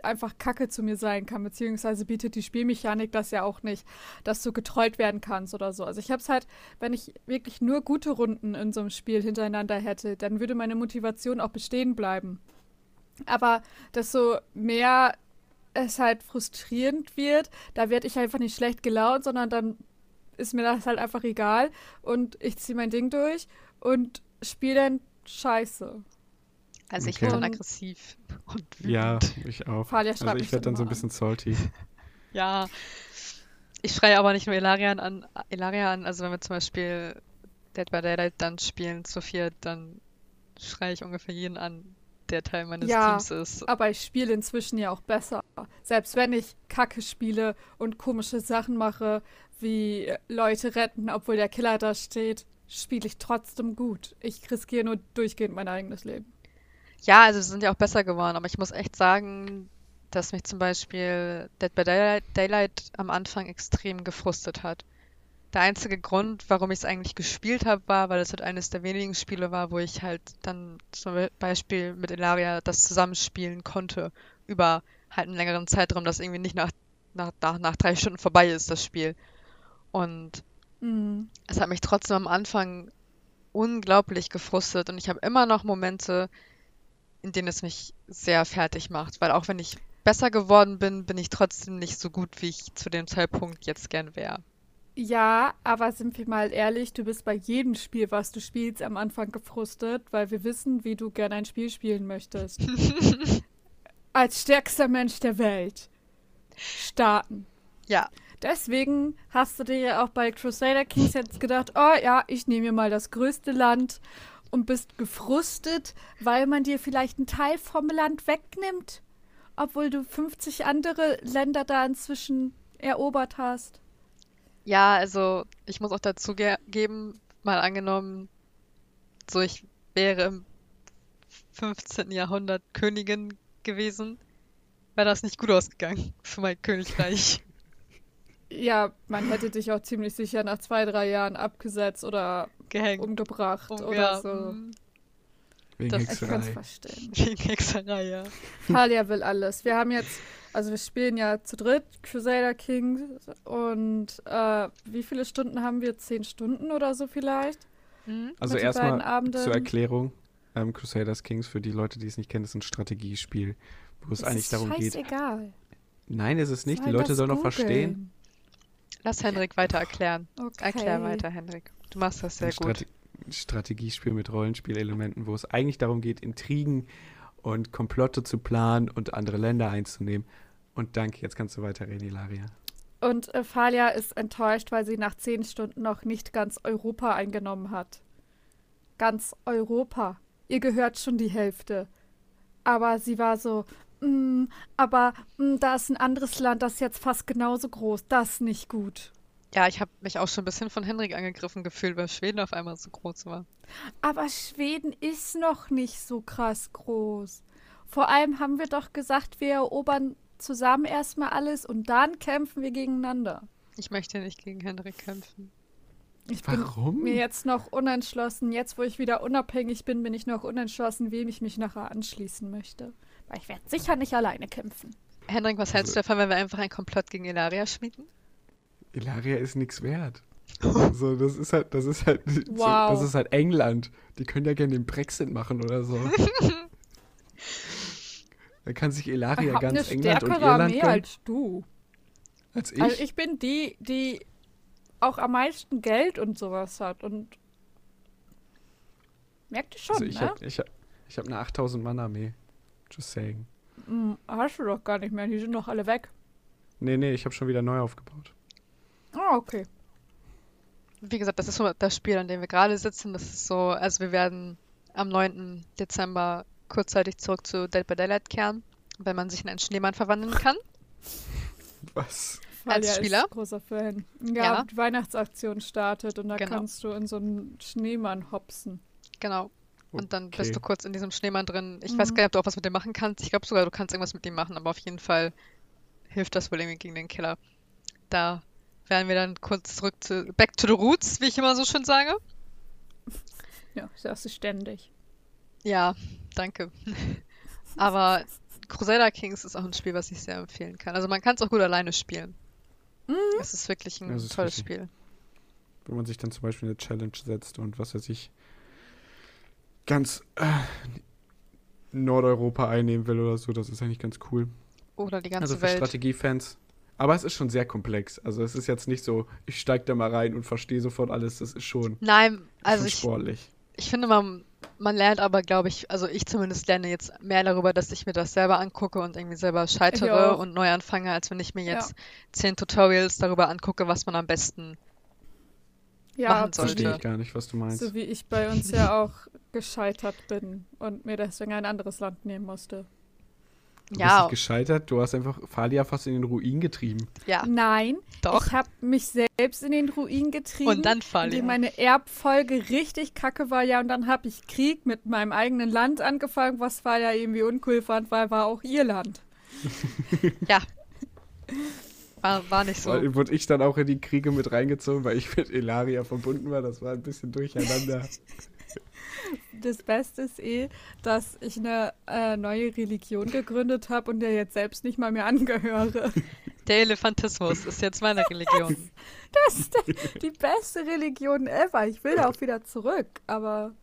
einfach Kacke zu mir sein kann, beziehungsweise bietet die Spielmechanik das ja auch nicht, dass du getrollt werden kannst oder so. Also ich habe es halt, wenn ich wirklich nur gute Runden in so einem Spiel hintereinander hätte, dann würde meine Motivation auch bestehen bleiben. Aber desto mehr es halt frustrierend wird, da werde ich einfach nicht schlecht gelaunt, sondern dann ist mir das halt einfach egal und ich ziehe mein Ding durch und spiele dann Scheiße. Also ich Okay. werde dann aggressiv und wütend. Ja, ich auch. Falia Also ich werde dann so ein bisschen salty. Ja. Ich schreie aber nicht nur Ilarian an, Ilaria an, also wenn wir zum Beispiel Dead by Daylight dann spielen zu viert, dann schreie ich ungefähr jeden an, der Teil meines Ja. Teams ist. Aber ich spiele inzwischen ja auch besser. Selbst wenn ich Kacke spiele und komische Sachen mache, wie Leute retten, obwohl der Killer da steht, spiele ich trotzdem gut. Ich riskiere nur durchgehend mein eigenes Leben. Ja, also sie sind ja auch besser geworden, aber ich muss echt sagen, dass mich zum Beispiel Dead by Daylight, Daylight am Anfang extrem gefrustet hat. Der einzige Grund, warum ich es eigentlich gespielt habe, war, weil es halt eines der wenigen Spiele war, wo ich halt dann zum Beispiel mit Ilaria das zusammenspielen konnte über halt einen längeren Zeitraum, dass irgendwie nicht nach, nach, nach, nach drei Stunden vorbei ist, das Spiel. Und Mhm. es hat mich trotzdem am Anfang unglaublich gefrustet und ich habe immer noch Momente, in denen es mich sehr fertig macht, weil auch wenn ich besser geworden bin, bin ich trotzdem nicht so gut, wie ich zu dem Zeitpunkt jetzt gern wäre. Ja, aber sind wir mal ehrlich, du bist bei jedem Spiel, was du spielst, am Anfang gefrustet, weil wir wissen, wie du gerne ein Spiel spielen möchtest. Als stärkster Mensch der Welt. Starten. Ja, Deswegen hast du dir ja auch bei Crusader Kings jetzt gedacht, oh ja, ich nehme mir mal das größte Land und bist gefrustet, weil man dir vielleicht einen Teil vom Land wegnimmt, obwohl du 50 andere Länder da inzwischen erobert hast. ja, also ich muss auch dazu ge geben, mal angenommen, so ich wäre im 15. Jahrhundert Königin gewesen, wäre das nicht gut ausgegangen für mein Königreich. Ja, man hätte dich auch ziemlich sicher nach zwei, drei Jahren abgesetzt oder Gehängt. umgebracht Um- oder ja, so. mm, Wegen Das- Ich kann es Hexerei. verstehen. Wegen Hexerei, ja. Talia will alles. Wir haben jetzt, also wir spielen ja zu dritt Crusader Kings und äh, wie viele Stunden haben wir? Zehn Stunden oder so vielleicht? Mhm. Also erstmal zur Erklärung. Ähm, Crusaders Kings, für die Leute, die es nicht kennen, ist ein Strategiespiel, wo es Es eigentlich ist darum geht. scheißegal. Nein, ist es nicht. Sollen Die Leute sollen noch verstehen. Lass Henrik weiter erklären. Okay. Erklär weiter, Henrik. Du machst das sehr ein gut. Strate Strategiespiel mit Rollenspielelementen, wo es eigentlich darum geht, Intrigen und Komplotte zu planen und andere Länder einzunehmen. Und danke, jetzt kannst du weiterreden, Ilaria. Und äh, Falia ist enttäuscht, weil sie nach zehn Stunden noch nicht ganz Europa eingenommen hat. Ganz Europa. Ihr gehört schon die Hälfte. Aber sie war so, "Mm, aber mm, da ist ein anderes Land, das ist jetzt fast genauso groß. Das ist nicht gut. Ja, ich habe mich auch schon ein bisschen von Henrik angegriffen gefühlt, weil Schweden auf einmal so groß war. Aber Schweden ist noch nicht so krass groß. Vor allem haben wir doch gesagt, wir erobern zusammen erstmal alles und dann kämpfen wir gegeneinander. Ich möchte nicht gegen Henrik kämpfen. Ich bin Warum? mir jetzt noch unentschlossen. Jetzt, wo ich wieder unabhängig bin, bin ich noch unentschlossen, wem ich mich nachher anschließen möchte. Weil ich werde sicher nicht alleine kämpfen. Henrik, was hältst du davon, wenn wir einfach einen Komplott gegen Ilaria schmieden? Ilaria ist nichts wert. So, das ist halt, das ist halt, so, Wow. das ist halt England. Die können ja gerne den Brexit machen oder so. da kann sich Ich Ilaria habe eine ganz England und stärkere Irland Armee als du. als ich. Also ich bin die, die auch am meisten Geld und sowas hat. Und merkt ihr schon, also ich ne? hab, ich hab, ich hab eine 8000 Mann Armee. Just saying. Hm, hast du doch gar nicht mehr. Die sind doch alle weg. Nee, nee, ich habe schon wieder neu aufgebaut. Ah, okay. Wie gesagt, das ist so das Spiel, an dem wir gerade sitzen. Das ist so, also wir werden am 9. Dezember kurzzeitig zurück zu Dead by Daylight kehren, wenn man sich in einen Schneemann verwandeln kann. Was? Als Falia Spieler? Ist großer Fan. Ja, Ja. die Weihnachtsaktion startet und da Genau. kannst du in so einen Schneemann hopsen. Genau. Und dann Okay. bist du kurz in diesem Schneemann drin. Ich Mhm. weiß gar nicht, ob du auch was mit dem machen kannst. Ich glaube sogar, du kannst irgendwas mit dem machen, aber auf jeden Fall hilft das wohl irgendwie gegen den Killer. Da werden wir dann kurz zurück zu Back to the Roots, wie ich immer so schön sage. Ja, ich sag's dir ständig. Ja, danke. Aber Crusader Kings ist auch ein Spiel, was ich sehr empfehlen kann. Also man kann es auch gut alleine spielen. Mhm. Es ist wirklich ein ist tolles richtig. Spiel. Wenn man sich dann zum Beispiel eine Challenge setzt und was weiß ich, ganz äh, Nordeuropa einnehmen will oder so, das ist eigentlich ganz cool. Oder die ganze also für Welt. Strategiefans. Aber es ist schon sehr komplex. Also es ist jetzt nicht so, ich steig da mal rein und verstehe sofort alles. Das ist schon, Nein, also schon ich, sportlich. ich finde, man, man lernt aber, glaube ich, also ich zumindest lerne jetzt mehr darüber, dass ich mir das selber angucke und irgendwie selber scheitere und neu anfange, als wenn ich mir Ja. jetzt zehn Tutorials darüber angucke, was man am besten. Ja, Machen so sollte. Verstehe ich gar nicht, was du meinst. so wie ich bei uns ja auch gescheitert bin und mir deswegen ein anderes Land nehmen musste. Du bist Ja, nicht gescheitert, du hast einfach Falia fast in den Ruin getrieben. ja, Nein, doch. ich habe mich selbst in den Ruin getrieben. Und dann indem Falia. meine Erbfolge richtig kacke war, ja, und dann habe ich Krieg mit meinem eigenen Land angefangen, was war ja irgendwie uncool fand, weil war auch ihr Land. War, war nicht so. Weil wurde ich dann auch in die Kriege mit reingezogen, weil ich mit Elaria verbunden war. Das war ein bisschen durcheinander. Das Beste ist eh, dass ich eine äh, neue Religion gegründet habe und der jetzt selbst nicht mal mehr angehöre. Der Elefantismus ist jetzt meine Religion. Das ist der, die beste Religion ever. Ich will da auch wieder zurück, aber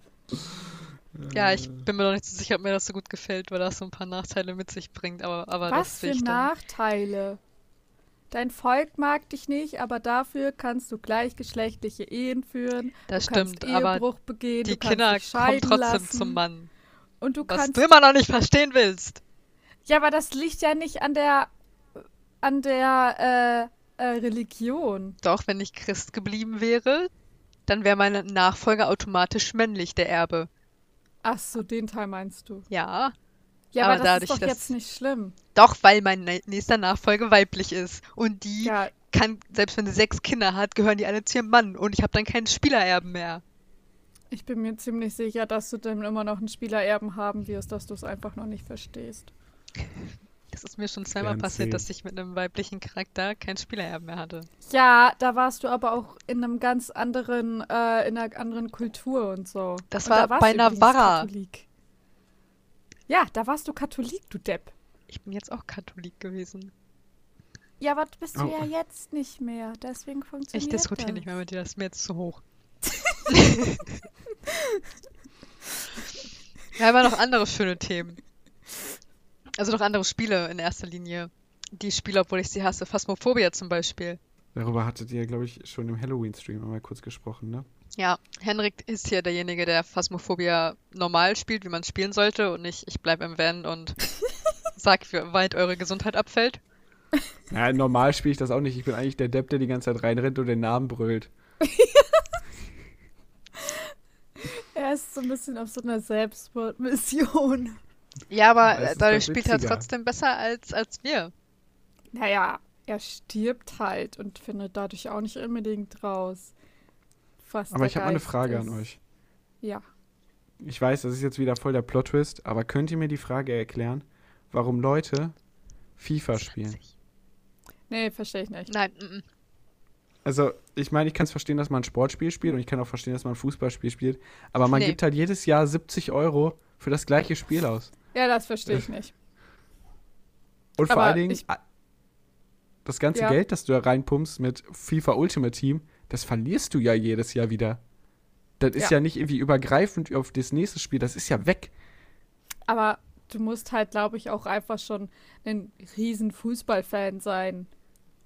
Ja, ich bin mir noch nicht so sicher, ob mir das so gut gefällt, weil das so ein paar Nachteile mit sich bringt, aber, aber was für. Nachteile? Dein Volk mag dich nicht, aber dafür kannst du gleichgeschlechtliche Ehen führen. Das du stimmt, aber Ehebruch begehen, die Kinder kommen trotzdem lassen, zum Mann. Und du Was kannst du immer noch nicht verstehen willst. Ja, aber das liegt ja nicht an der an der äh, äh, Religion. Doch, wenn ich Christ geblieben wäre, dann wäre mein Nachfolger automatisch männlich, der Erbe. Ach so, den Teil meinst du? Ja. Ja, Aber aber, das dadurch, ist doch jetzt nicht schlimm. Doch, weil mein nä- nächster Nachfolger weiblich ist. Und die Ja, kann, selbst wenn sie sechs Kinder hat, gehören die alle zu ihrem Mann. Und ich habe dann keinen Spielererben mehr. ich bin mir ziemlich sicher, dass du dann immer noch einen Spielererben haben wirst, dass du es einfach noch nicht verstehst. Das ist mir schon zweimal passiert, dass ich mit einem weiblichen Charakter keinen Spielererben mehr hatte. Ja, da warst du aber auch in einem ganz anderen, äh, in einer anderen Kultur und so. Das und war da bei übrigens Navarra. Katholik. Ja, da warst du Katholik, du Depp. Ich bin jetzt auch Katholik gewesen. Ja, aber bist du Oh. ja jetzt nicht mehr. Deswegen funktioniert Ich diskutiere das. nicht mehr mit dir, das ist mir jetzt zu hoch. Wir haben ja noch andere schöne Themen. Also noch andere Spiele in erster Linie. Die Spiele, obwohl ich sie hasse. Phasmophobia zum Beispiel. Darüber hattet ihr, glaube ich, schon im Halloween-Stream einmal kurz gesprochen, ne? Ja, Henrik ist hier derjenige, der Phasmophobia normal spielt, wie man spielen sollte und nicht, ich bleibe im Van und sag, wie weit eure Gesundheit abfällt. Ja, normal spiele ich das auch nicht. Ich bin eigentlich der Depp, der die ganze Zeit reinrennt und den Namen brüllt. Er ist so ein bisschen auf so einer Selbstmordmission. Ja, aber ist dadurch spielt er witziger. trotzdem besser als, als wir. Naja, er stirbt halt und findet dadurch auch nicht unbedingt raus. Was Aber ich habe mal eine Frage ist. an euch. Ja. Ich weiß, das ist jetzt wieder voll der Plot-Twist, aber könnt ihr mir die Frage erklären, warum Leute FIFA spielen? Nee, verstehe ich nicht. Nein, mm, mm. Also, ich meine, ich kann es verstehen, dass man ein Sportspiel spielt und ich kann auch verstehen, dass man ein Fußballspiel spielt, aber man Nee. gibt halt jedes Jahr 70 Euro für das gleiche Spiel aus. Ja, das verstehe ich nicht. Und vor Aber allen Dingen, das ganze Ja. Geld, das du da reinpumpst mit FIFA Ultimate Team, das verlierst du ja jedes Jahr wieder. Das ist Ja. ja nicht irgendwie übergreifend auf das nächste Spiel, das ist ja weg. Aber du musst halt, glaube ich, auch einfach schon ein riesen Fußballfan sein,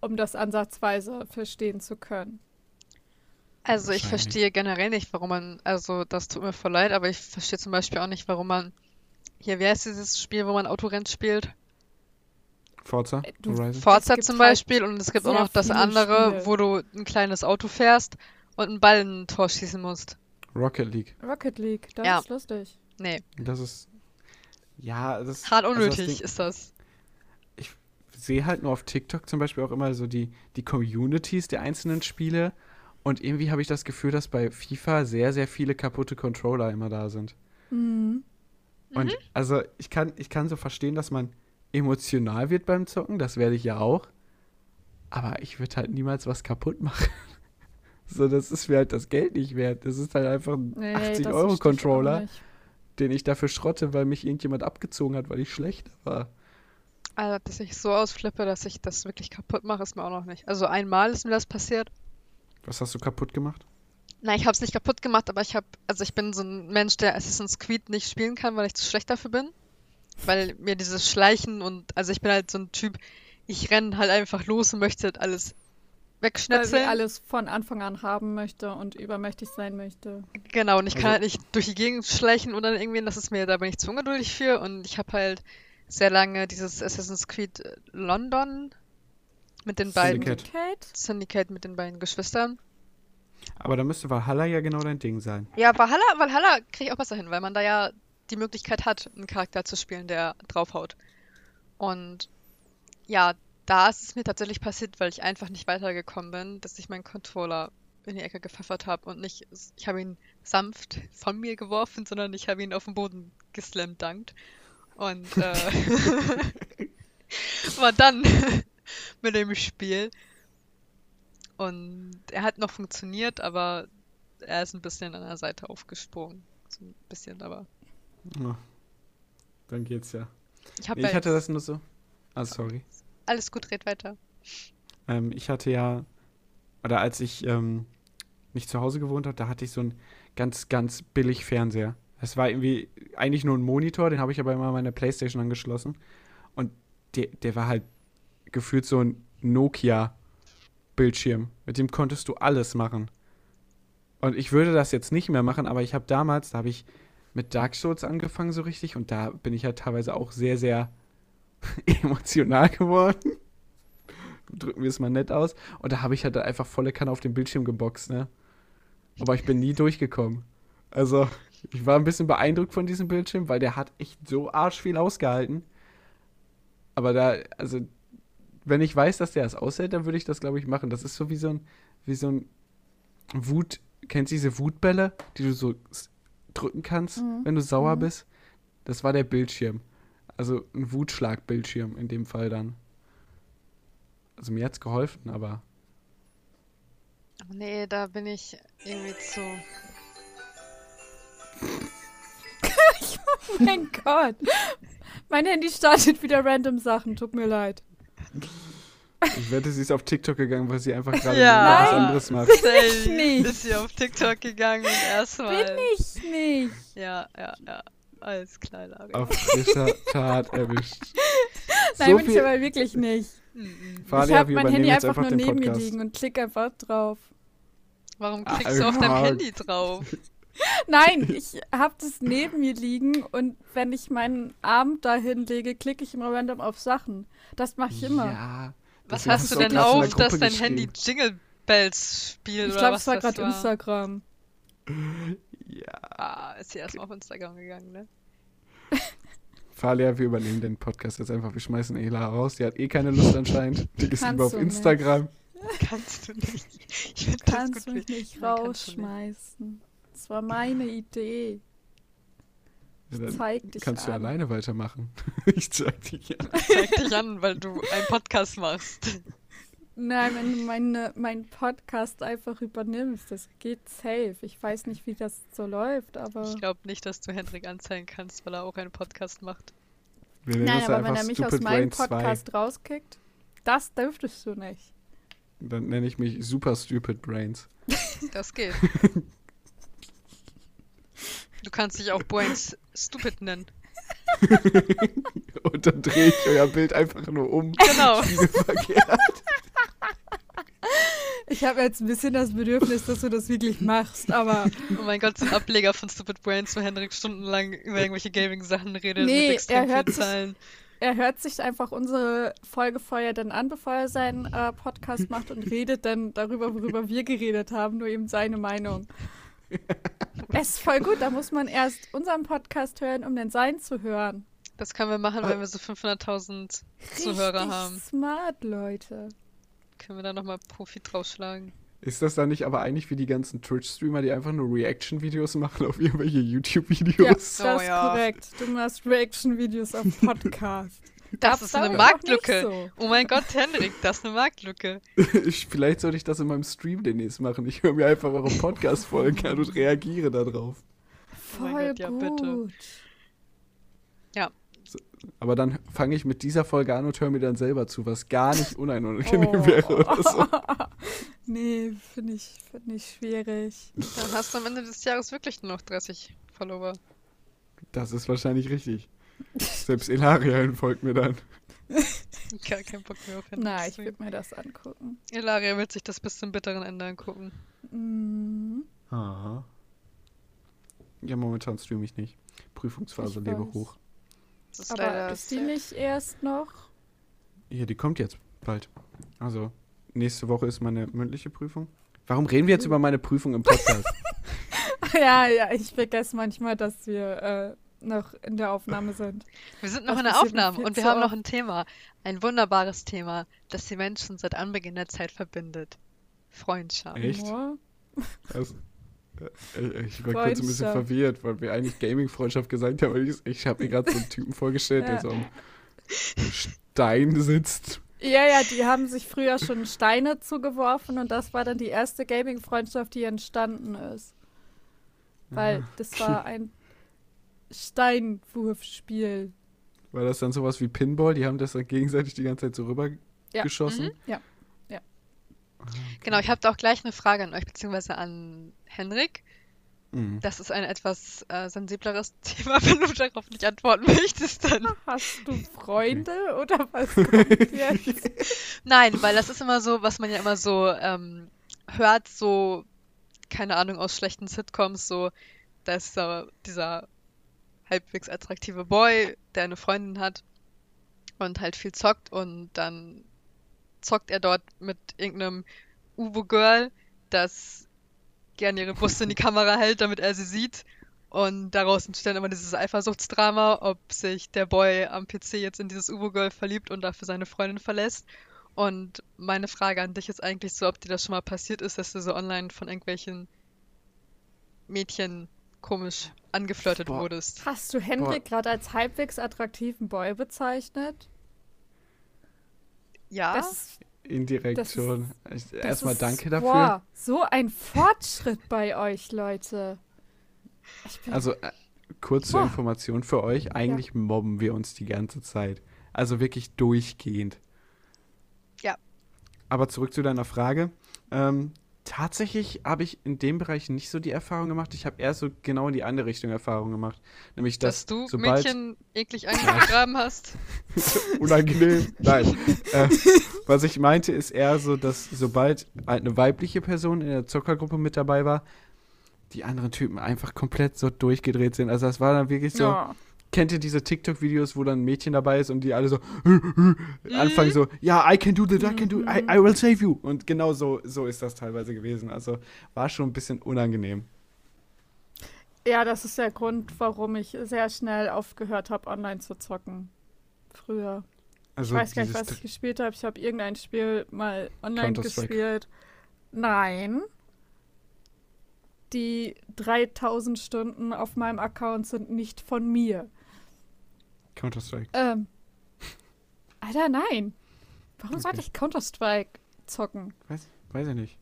um das ansatzweise verstehen zu können. Also ich verstehe generell nicht, warum man, also das tut mir voll leid, aber ich verstehe zum Beispiel auch nicht, warum man, hier, wie heißt dieses Spiel, wo man Autorennen spielt? Forza, Äh, du- Horizon. Forza zum halt Beispiel und es gibt auch noch das andere, Spiele. wo du ein kleines Auto fährst und einen Ball in ein Tor schießen musst. Rocket League. Rocket League, das Ja. ist lustig. Nee, Das ist. Ja, das hart also das unnötig Ding- ist das. Ich sehe halt nur auf TikTok zum Beispiel auch immer so die, die Communities der einzelnen Spiele. Und irgendwie habe ich das Gefühl, dass bei FIFA sehr, sehr viele kaputte Controller immer da sind. Mhm. Und also ich kann, ich kann so verstehen, dass man emotional wird beim Zocken, das werde ich ja auch. Aber ich würde halt niemals was kaputt machen. So, das ist mir halt das Geld nicht wert. Das ist halt einfach ein Nee, 80 das Euro verstehe ich auch Controller, nicht. den ich dafür schrotte, weil mich irgendjemand abgezogen hat, weil ich schlechter war. Also, dass ich so ausflippe, dass ich das wirklich kaputt mache, ist mir auch noch nicht. Also einmal ist mir das passiert. Was hast du kaputt gemacht? Nein, ich habe es nicht kaputt gemacht, aber ich habe, also ich bin so ein Mensch, der Assassin's Creed nicht spielen kann, weil ich zu schlecht dafür bin. Weil mir dieses Schleichen und, also ich bin halt so ein Typ, ich renne halt einfach los und möchte halt alles Weil sie wegschnetzeln. alles von Anfang an haben möchte und übermächtig sein möchte. Genau, und ich kann Also- halt nicht durch die Gegend schleichen und dann irgendwie, das ist mir, da bin ich zu ungeduldig für. Und ich habe halt sehr lange dieses Assassin's Creed äh, London mit den beiden Syndicate. Syndicate? Syndicate mit den beiden Geschwistern. Aber da müsste Valhalla ja genau dein Ding sein. Ja, Valhalla, Valhalla kriege ich auch besser hin, weil man da ja die Möglichkeit hat, einen Charakter zu spielen, der draufhaut. Und ja, da ist es mir tatsächlich passiert, weil ich einfach nicht weitergekommen bin, dass ich meinen Controller in die Ecke gepfeffert habe und nicht, ich habe ihn sanft von mir geworfen, sondern ich habe ihn auf den Boden geslammt dankt. Und äh, war dann mit dem Spiel. Und er hat noch funktioniert, aber er ist ein bisschen an der Seite aufgesprungen. So ein bisschen, aber Oh. Dann geht's ja. ich Nee, ja ich hatte jetzt das nur so. Ah, sorry. alles gut, red weiter. Ähm, ich hatte ja, oder als ich ähm, nicht zu Hause gewohnt habe, da hatte ich so einen ganz, ganz billig Fernseher. Es war irgendwie eigentlich nur ein Monitor, den habe ich aber immer an meine Playstation angeschlossen. Und der, der war halt gefühlt so ein Nokia-Bildschirm. Mit dem konntest du alles machen. Und ich würde das jetzt nicht mehr machen, aber ich habe damals, da habe ich mit Dark Souls angefangen so richtig und da bin ich halt teilweise auch sehr, sehr emotional geworden. Drücken wir es mal nett aus. Und da habe ich halt einfach volle Kanne auf den Bildschirm geboxt, ne? Aber ich bin nie durchgekommen. Also, ich war ein bisschen beeindruckt von diesem Bildschirm, weil der hat echt so arsch viel ausgehalten. Aber da, also, wenn ich weiß, dass der es aushält, dann würde ich das, glaube ich, machen. Das ist so wie so ein, wie so ein Wut, kennst du diese Wutbälle, die du so drücken kannst, Mhm. wenn du sauer Mhm. bist? Das war der Bildschirm. also ein Wutschlag-Bildschirm in dem Fall dann. Also mir hat's geholfen, aber Oh nee, da bin ich irgendwie zu. mein Gott. Mein Handy startet wieder random Sachen. Tut mir leid. Ich wette, sie ist auf TikTok gegangen, weil sie einfach gerade Ja. was anderes macht. ich nicht. Ist sie auf TikTok gegangen und erstmal. Bin ich nicht. Ja, ja, ja. Alles klar, Lager. Auf frischer Tat erwischt. Nein, so bin ich aber wirklich nicht. Mhm. ich Fadia, habe wir mein Handy einfach einfach nur neben mir liegen und klicke einfach drauf. Warum Ah, klickst du auf deinem ah. Handy drauf? Nein, ich habe das neben mir liegen und wenn ich meinen Arm dahin lege, klicke ich immer random auf Sachen. Das mache ich immer. Ja. Was deswegen hast du denn auf, dass dein geschrieben. Handy Jingle Bells spielt? ich oder glaube, was es war gerade Instagram. Ja. Ah, ist sie erstmal auf Instagram gegangen, ne? Falia, wir übernehmen den Podcast jetzt einfach. Wir schmeißen Ela raus. Die hat eh keine Lust anscheinend. Die ist lieber auf nicht. Instagram. Kannst du nicht. Ich finde das Kannst gut. mich kannst nicht. rausschmeißen. Das war meine Idee. Ja, dann Zeig dich kannst du an. alleine weitermachen. ich zeig dich an. Zeig dich an, weil du einen Podcast machst. Nein, wenn du meine, meinen Podcast einfach übernimmst, das geht safe. Ich weiß nicht, wie das so läuft, aber. Ich glaube nicht, dass du Hendrik anzeigen kannst, weil er auch einen Podcast macht. Nein, aber wenn er mich Stupid aus meinem Brain 2. Podcast rauskickt, das dürftest du nicht. Dann nenne ich mich Super Stupid Brains. Das geht. Du kannst dich auch Brains Stupid nennen. Und dann drehe ich euer Bild einfach nur um. Genau. Ich habe jetzt ein bisschen das Bedürfnis, dass du das wirklich machst, aber Oh mein Gott, so ein Ableger von Stupid Brains, wo Hendrik stundenlang über irgendwelche Gaming-Sachen redet Nee, mit extrem er hört sich- Zahlen. er hört sich einfach unsere Folge vorher dann an, bevor er seinen äh, Podcast macht und redet dann darüber, worüber wir geredet haben, nur eben seine Meinung. Es ist voll gut, da muss man erst unseren Podcast hören, um den seinen zu hören. Das können wir machen, wenn wir so 500.000 Zuhörer haben. smart, Leute. Können wir da nochmal Profit draufschlagen. Ist das dann nicht aber eigentlich wie die ganzen Twitch-Streamer, die einfach nur Reaction-Videos machen auf irgendwelche YouTube-Videos? Ja, das Oh ist ja. korrekt. Du machst Reaction-Videos auf Podcast. Das Gab's ist eine Marktlücke. so. Oh mein Gott, Hendrik, das ist eine Marktlücke. Ich, vielleicht sollte ich das in meinem Stream demnächst machen. Ich höre mir einfach eure Podcast-Folgen an und reagiere darauf. Oh Voll Gott, ja, gut. bitte. Aber dann fange ich mit dieser Folge an und höre mir dann selber zu, was gar nicht unangenehm Oh. wäre oder so. nee, finde ich, find ich schwierig. Dann hast du am Ende des Jahres wirklich nur noch 30 Follower. Das ist wahrscheinlich richtig. Selbst Ilaria folgt mir dann. Gar keinen Bock mehr auf Hendrik. Na, ich würde mir das angucken. Ilaria wird sich das bis zum bitteren Ende angucken. Mhm. Aha. Ja, momentan streame ich nicht. Prüfungsphase Ich lebe weiß. hoch. Das ist Aber ist die nicht erst noch? Ja, die kommt jetzt bald. Also, nächste Woche ist meine mündliche Prüfung. Warum reden wir jetzt über meine Prüfung im Podcast? ja, ja, ich vergesse manchmal, dass wir äh, noch in der Aufnahme sind. Wir sind noch Das in der Aufnahme und wir haben noch ein Thema. Ein wunderbares Thema, das die Menschen seit Anbeginn der Zeit verbindet. Freundschaft. Echt? Also, äh, ich war kurz ein bisschen verwirrt, weil wir eigentlich Gaming-Freundschaft gesagt haben. Ich, ich habe mir gerade so einen Typen vorgestellt, der Ja. so am Stein sitzt. Ja, ja, die haben sich früher schon Steine zugeworfen und das war dann die erste Gaming-Freundschaft, die entstanden ist. Weil Ah. das war ein Steinwurfspiel. War das dann sowas wie Pinball? Die haben das dann gegenseitig die ganze Zeit so rüber Ja. geschossen? Ja. Genau, ich habe da auch gleich eine Frage an euch, beziehungsweise an Henrik. Mhm. Das ist ein etwas äh, sensibleres Thema. Wenn du darauf nicht antworten möchtest, dann. Hast du Freunde oder was kommt jetzt? Nein, weil das ist immer so, was man ja immer so ähm, hört, so, keine Ahnung, aus schlechten Sitcoms, so, da ist dieser, dieser halbwegs attraktive Boy, der eine Freundin hat und halt viel zockt und dann zockt er dort mit irgendeinem Ubo-Girl, das gerne ihre Brust in die Kamera hält, damit er sie sieht. Und daraus entsteht dann immer dieses Eifersuchtsdrama, ob sich der Boy am PC jetzt in dieses Ubo-Girl verliebt und dafür seine Freundin verlässt. Und meine Frage an dich ist eigentlich so, ob dir das schon mal passiert ist, dass du so online von irgendwelchen Mädchen komisch angeflirtet Boah. wurdest. Hast du Henrik gerade als halbwegs attraktiven Boy bezeichnet? Ja, Das, Indirekt Das ist- schon. Das erstmal ist- danke dafür. Boah, so ein Fortschritt bei euch, Leute. Ich bin, Also, äh, kurze Boah. Information für euch. Eigentlich mobben wir uns die ganze Zeit. Also wirklich durchgehend. Ja. Aber zurück zu deiner Frage. Ähm, tatsächlich habe ich in dem Bereich nicht so die Erfahrung gemacht. Ich habe eher so genau in die andere Richtung Erfahrung gemacht. Nämlich, dass, dass du sobald... Mädchen eklig angegraben hast. Unangenehm. Nein. äh, was ich meinte, ist eher so, dass sobald eine weibliche Person in der Zockergruppe mit dabei war, die anderen Typen einfach komplett so durchgedreht sind. Also das war dann wirklich so, ja. Kennt ihr diese TikTok-Videos, wo dann ein Mädchen dabei ist und die alle so anfangen so, ja, I can do that, I can do, I, I will save you. Und genau so, so ist das teilweise gewesen. Also war schon ein bisschen unangenehm. ja, das ist der Grund, warum ich sehr schnell aufgehört habe, online zu zocken. Früher. Also ich weiß gar nicht, was ich gespielt habe. Ich habe irgendein Spiel mal online gespielt. Nein. Die 3000 Stunden auf meinem Account sind nicht von mir. Counter-Strike. Ähm. Alter, nein. Warum Okay. sollte ich Counter-Strike zocken? Weiß, weiß ich nicht.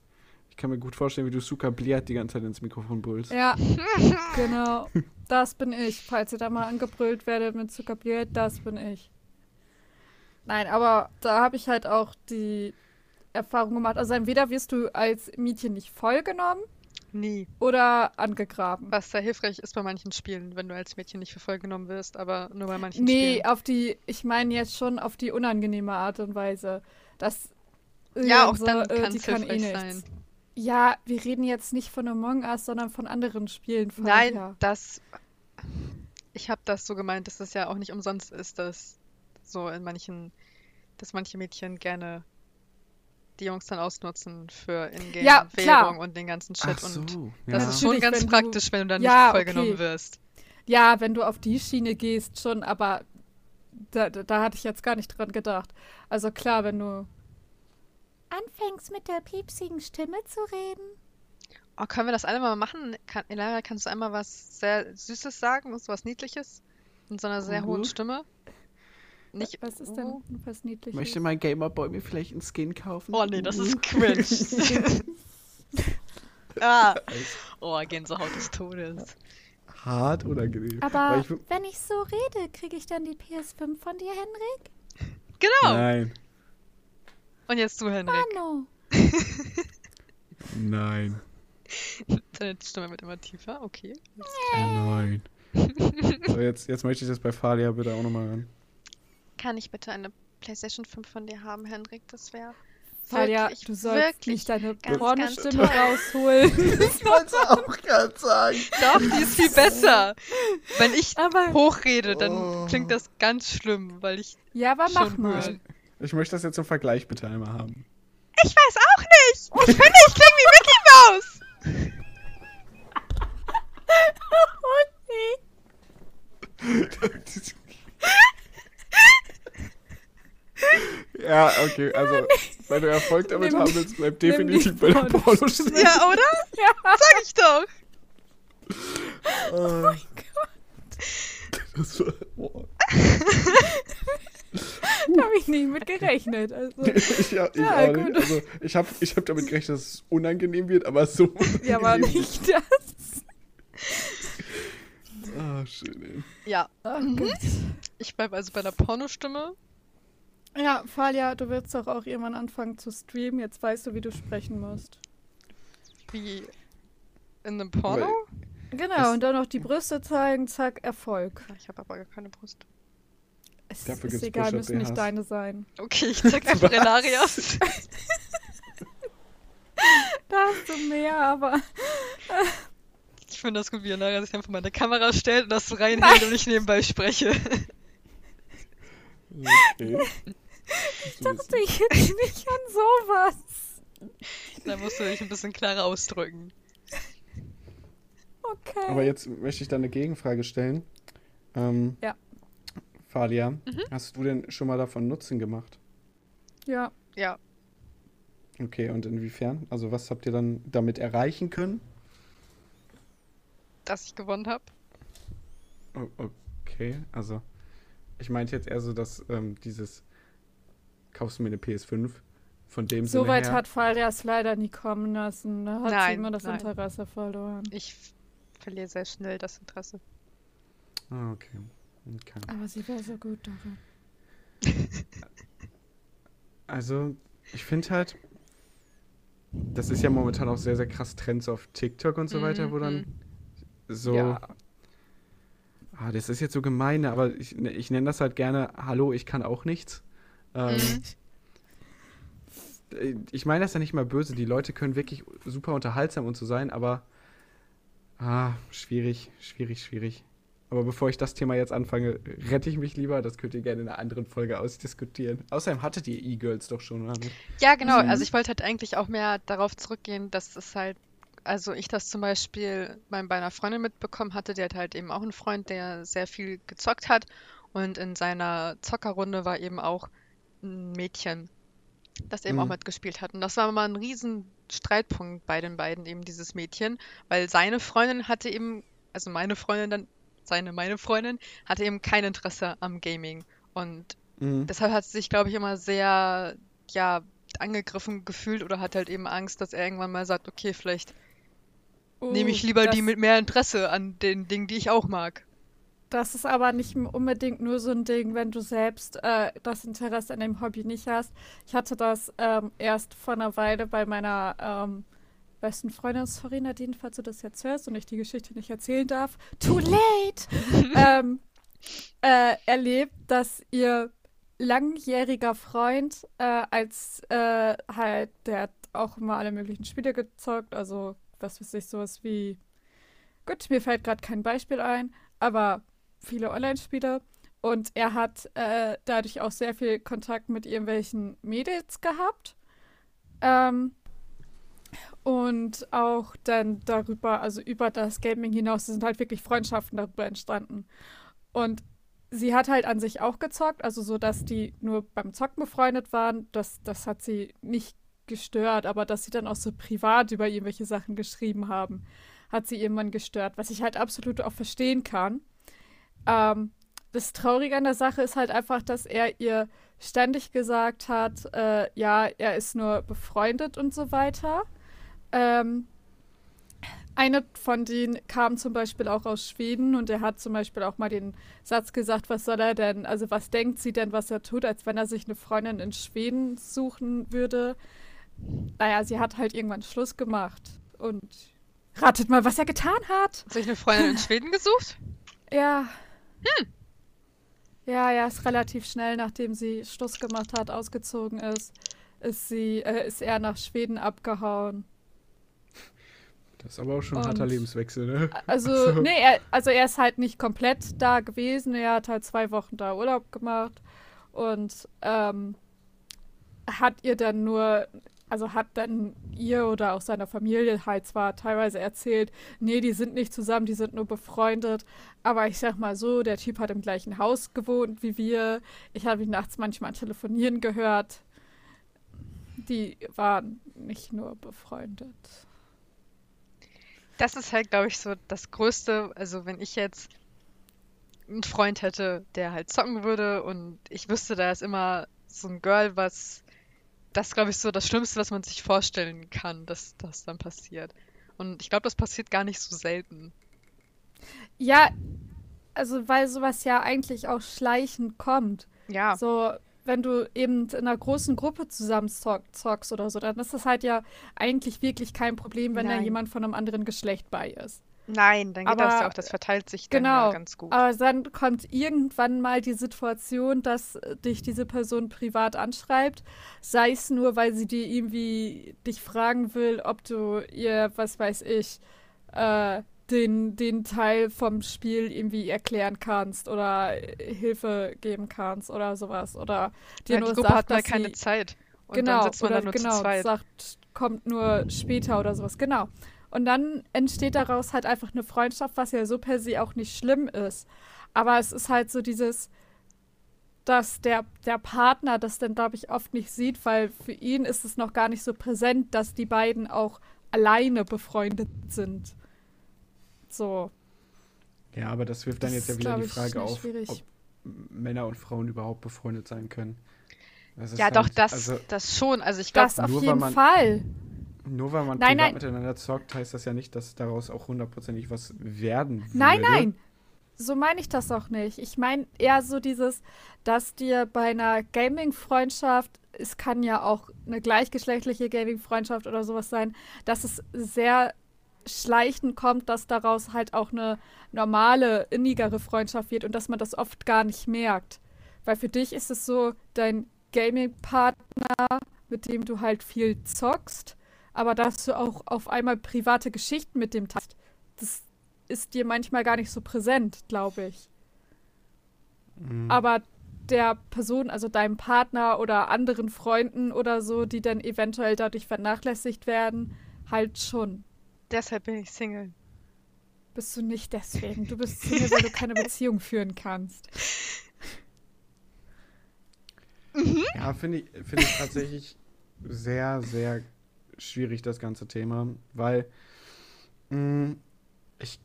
Ich kann mir gut vorstellen, wie du Suka Bliat die ganze Zeit ins Mikrofon brüllst. Ja, genau. Das bin ich. Falls ihr da mal angebrüllt werdet mit Zuckerbier, das bin ich. Nein, aber da habe ich halt auch die Erfahrung gemacht. Also entweder wirst du als Mädchen nicht vollgenommen Nie. oder angegraben. Was sehr hilfreich ist bei manchen Spielen, wenn du als Mädchen nicht für voll genommen wirst, aber nur bei manchen Nee, Spielen. auf die, ich meine jetzt schon auf die unangenehme Art und Weise. Das Ja, auch so, dann äh, kann es eh hilfreich nichts. sein. Ja, wir reden jetzt nicht von Among Us, sondern von anderen Spielen. Von Nein, ja. das. Ich habe das so gemeint, dass das ja auch nicht umsonst ist, dass so in manchen, dass manche Mädchen gerne die Jungs dann ausnutzen für Ja, klar. Ingame-Währung und den ganzen Shit. So. Und ja. das ist schon ganz wenn du- praktisch, wenn du dann Ja, nicht voll okay. genommen wirst. Ja, wenn du auf die Schiene gehst, schon, aber da, da, da hatte ich jetzt gar nicht dran gedacht. Also klar, wenn du anfängst mit der piepsigen Stimme zu reden. Oh, können wir das alle mal machen? Kann, Elena, kannst du einmal was sehr Süßes sagen, so was Niedliches? In so einer sehr Mhm. hohen Stimme? Nicht. Was ist denn was Niedliches? Möchte mein Gamerboy mir vielleicht einen Skin kaufen? Oh nee, das ist cringe. ah. Oh, Gänsehaut des Todes. hart unangenehm. aber ich, wenn ich so rede, kriege ich dann die PS5 von dir, Henrik? Genau. Nein, Und jetzt du, Henrik. Mano. nein, Deine Stimme wird immer tiefer, okay. nein. so, jetzt, jetzt möchte ich das bei Falia bitte auch nochmal hören. Kann ich bitte eine PlayStation 5 von dir haben, Henrik? Das wäre Talia, wirklich, du sollst wirklich nicht deine Pornostimme rausholen. Ich wollte auch gerade sagen. Doch, die ist viel besser. Wenn ich aber hochrede, dann Oh. klingt das ganz schlimm, weil ich ja, aber mach schon mal. höre. Ich möchte das jetzt zum Vergleich bitte einmal haben. Ich weiß auch nicht. Ich finde, ich klinge wie Mickey Mouse. ja, okay, also, wenn du Erfolg damit Nimm- haben willst, bleib definitiv bei der Pornostimme. Pornostimme. Ja, oder? Ja. Sag ich doch. Oh mein Das war, boah. Da habe ich nicht mit gerechnet. Also. ich, ja, ich Ja, auch gut. nicht. Also, ich habe ich hab damit gerechnet, dass es unangenehm wird, aber so Ja, aber nicht das. Ah, schön, ey. Ja, Oh Mhm. Gott. ich bleibe also bei der Pornostimme. Ja, Falia, du willst doch auch irgendwann anfangen zu streamen. Jetzt weißt du, wie du sprechen musst. Wie in einem Porno? Genau, und dann noch die Brüste zeigen, zack, Erfolg. Ich habe aber gar keine Brust. Es Dafür ist egal, Push-Up müssen nicht deine sein. Okay, ich zeig einfach Elarias. Da hast du mehr, aber Ich finde das gut, wie Elaria sich einfach mal eine Kamera stellt und das so reinhält und ich nebenbei spreche. Okay. Ich dachte ich jetzt nicht an sowas. Da musst du dich ein bisschen klarer ausdrücken. Okay. Aber jetzt möchte ich da eine Gegenfrage stellen. Ähm, Ja. Falia, Mhm. hast du denn schon mal davon Nutzen gemacht? ja, Ja, Okay, und inwiefern? Also was habt ihr dann damit erreichen können? dass ich gewonnen habe. Oh, okay, also ich meinte jetzt eher so, dass ähm, dieses kaufst du mir eine PS5 von dem So weit hat Farias leider nie kommen lassen. Da hat Nein, sie immer das nein. Interesse verloren. Ich verliere sehr schnell das Interesse. Ah, okay. okay. Aber sie wäre so gut darin. Also, ich finde halt, das ist ja momentan auch sehr, sehr krass Trends auf TikTok und so weiter, wo dann Mhm. so. Ja. Ah, das ist jetzt so gemein, aber ich, ich nenne das halt gerne, hallo, ich kann auch nichts. Ähm, Mhm. ich meine das ja nicht mal böse, die Leute können wirklich super unterhaltsam und so sein, aber ah, schwierig, schwierig, schwierig. Aber bevor ich das Thema jetzt anfange, rette ich mich lieber. Das könnt ihr gerne in einer anderen Folge ausdiskutieren. Außerdem hattet ihr E-Girls doch schon, oder? Ja, genau. Mhm. Also ich wollte halt eigentlich auch mehr darauf zurückgehen, dass es halt, also ich das zum Beispiel bei, bei einer Freundin mitbekommen hatte, die hat halt eben auch einen Freund, der sehr viel gezockt hat. Und in seiner Zockerrunde war eben auch ein Mädchen, das eben auch Mhm. mitgespielt hat. Und das war mal ein riesen Streitpunkt bei den beiden, eben dieses Mädchen, weil seine Freundin hatte eben, also meine Freundin dann, seine, meine Freundin, hatte eben kein Interesse am Gaming. Und Mhm. Deshalb hat sie sich, glaube ich, immer sehr, ja, angegriffen gefühlt oder hat halt eben Angst, dass er irgendwann mal sagt, okay, vielleicht nehme ich Uh, lieber die mit mehr Interesse an den Dingen, die ich auch mag. Das ist aber nicht unbedingt nur so ein Ding, wenn du selbst äh, das Interesse an dem Hobby nicht hast. Ich hatte das ähm, erst vor einer Weile bei meiner ähm, besten Freundin, sorry Nadine, falls du das jetzt hörst und ich die Geschichte nicht erzählen darf, too late, ähm, äh, erlebt, dass ihr langjähriger Freund äh, als äh, halt, der hat auch immer alle möglichen Spiele gezockt, also was weiß ich, sowas wie, gut, mir fällt gerade kein Beispiel ein, aber viele Online-Spiele. Und er hat äh, dadurch auch sehr viel Kontakt mit irgendwelchen Mädels gehabt. Ähm, und auch dann darüber, also über das Gaming hinaus, sind halt wirklich Freundschaften darüber entstanden. Und sie hat halt an sich auch gezockt, also so, dass die nur beim Zocken befreundet waren. Das, das hat sie nicht gestört, aber dass sie dann auch so privat über irgendwelche Sachen geschrieben haben, hat sie irgendwann gestört, was ich halt absolut auch verstehen kann. Ähm, das Traurige an der Sache ist halt einfach, dass er ihr ständig gesagt hat, äh, ja, er ist nur befreundet und so weiter. Ähm, eine von denen kam zum Beispiel auch aus Schweden und er hat zum Beispiel auch mal den Satz gesagt, was soll er denn, also was denkt sie denn, was er tut, als wenn er sich eine Freundin in Schweden suchen würde. Naja, sie hat halt irgendwann Schluss gemacht und ratet mal, was er getan hat. Hat sich eine Freundin in Schweden gesucht? Ja. Ja, ja, ist relativ schnell, nachdem sie Schluss gemacht hat, ausgezogen ist, ist sie, äh, ist er nach Schweden abgehauen. Das ist aber auch schon ein harter Lebenswechsel, ne? Also, nee, er, also er ist halt nicht komplett da gewesen. Er hat halt zwei Wochen da Urlaub gemacht und ähm, hat ihr dann nur, also hat dann ihr oder auch seiner Familie halt zwar teilweise erzählt, nee, die sind nicht zusammen, die sind nur befreundet. Aber ich sag mal so, der Typ hat im gleichen Haus gewohnt wie wir. Ich habe ihn nachts manchmal telefonieren gehört. Die waren nicht nur befreundet. Das ist halt, glaube ich, so das Größte. Also, wenn ich jetzt einen Freund hätte, der halt zocken würde und ich wüsste, da ist immer so ein Girl, was das, glaube ich, so das Schlimmste, was man sich vorstellen kann, dass das dann passiert. Und ich glaube, das passiert gar nicht so selten. Ja, also weil sowas ja eigentlich auch schleichend kommt. Ja, So, wenn du eben in einer großen Gruppe zusammen zock- zockst oder so, dann ist das halt ja eigentlich wirklich kein Problem, wenn da Nein. jemand von einem anderen Geschlecht bei ist. Nein, dann geht das ja Aber- auch, das verteilt sich dann ja Genau. ganz gut. Aber dann kommt irgendwann mal die Situation, dass äh, dich diese Person privat anschreibt, sei es nur, weil sie dir irgendwie dich fragen will, ob du ihr, was weiß ich, äh, den, den Teil vom Spiel irgendwie erklären kannst oder äh, Hilfe geben kannst oder sowas. Oder dir Ja, nur die Gruppe sagt, hat mal dass keine sie, Zeit. Und genau, dann sitzt man oder da nur genau, zu zweit. sagt, kommt nur später oder sowas, genau. Und dann entsteht daraus halt einfach eine Freundschaft, was ja so per se auch nicht schlimm ist. Aber es ist halt so dieses, dass der, der Partner das dann, glaube ich, oft nicht sieht, weil für ihn ist es noch gar nicht so präsent, dass die beiden auch alleine befreundet sind. So. Ja, aber das wirft dann Das jetzt ja wieder die Frage auf, schwierig. ob Männer und Frauen überhaupt befreundet sein können. Ja, doch, halt- das, Also, das schon. Also ich glaube, Das auf jeden man- Fall. Nur weil man Nein, privat nein. miteinander zockt, heißt das ja nicht, dass daraus auch hundertprozentig was werden würde. Nein, nein. So meine ich das auch nicht. Ich meine eher so dieses, dass dir bei einer Gaming-Freundschaft, es kann ja auch eine gleichgeschlechtliche Gaming-Freundschaft oder sowas sein, dass es sehr schleichend kommt, dass daraus halt auch eine normale, innigere Freundschaft wird und dass man das oft gar nicht merkt. Weil für dich ist es so, dein Gaming-Partner, mit dem du halt viel zockst, aber dass du auch auf einmal private Geschichten mit dem teilst. Das ist dir manchmal gar nicht so präsent, glaube ich. Mhm. Aber der Person, also deinem Partner oder anderen Freunden oder so, die dann eventuell dadurch vernachlässigt werden, halt schon. deshalb bin ich Single. Bist du nicht deswegen. Du bist Single, weil du keine Beziehung führen kannst. Ja, finde ich, finde ich tatsächlich sehr, sehr schwierig, das ganze Thema, weil mh, ich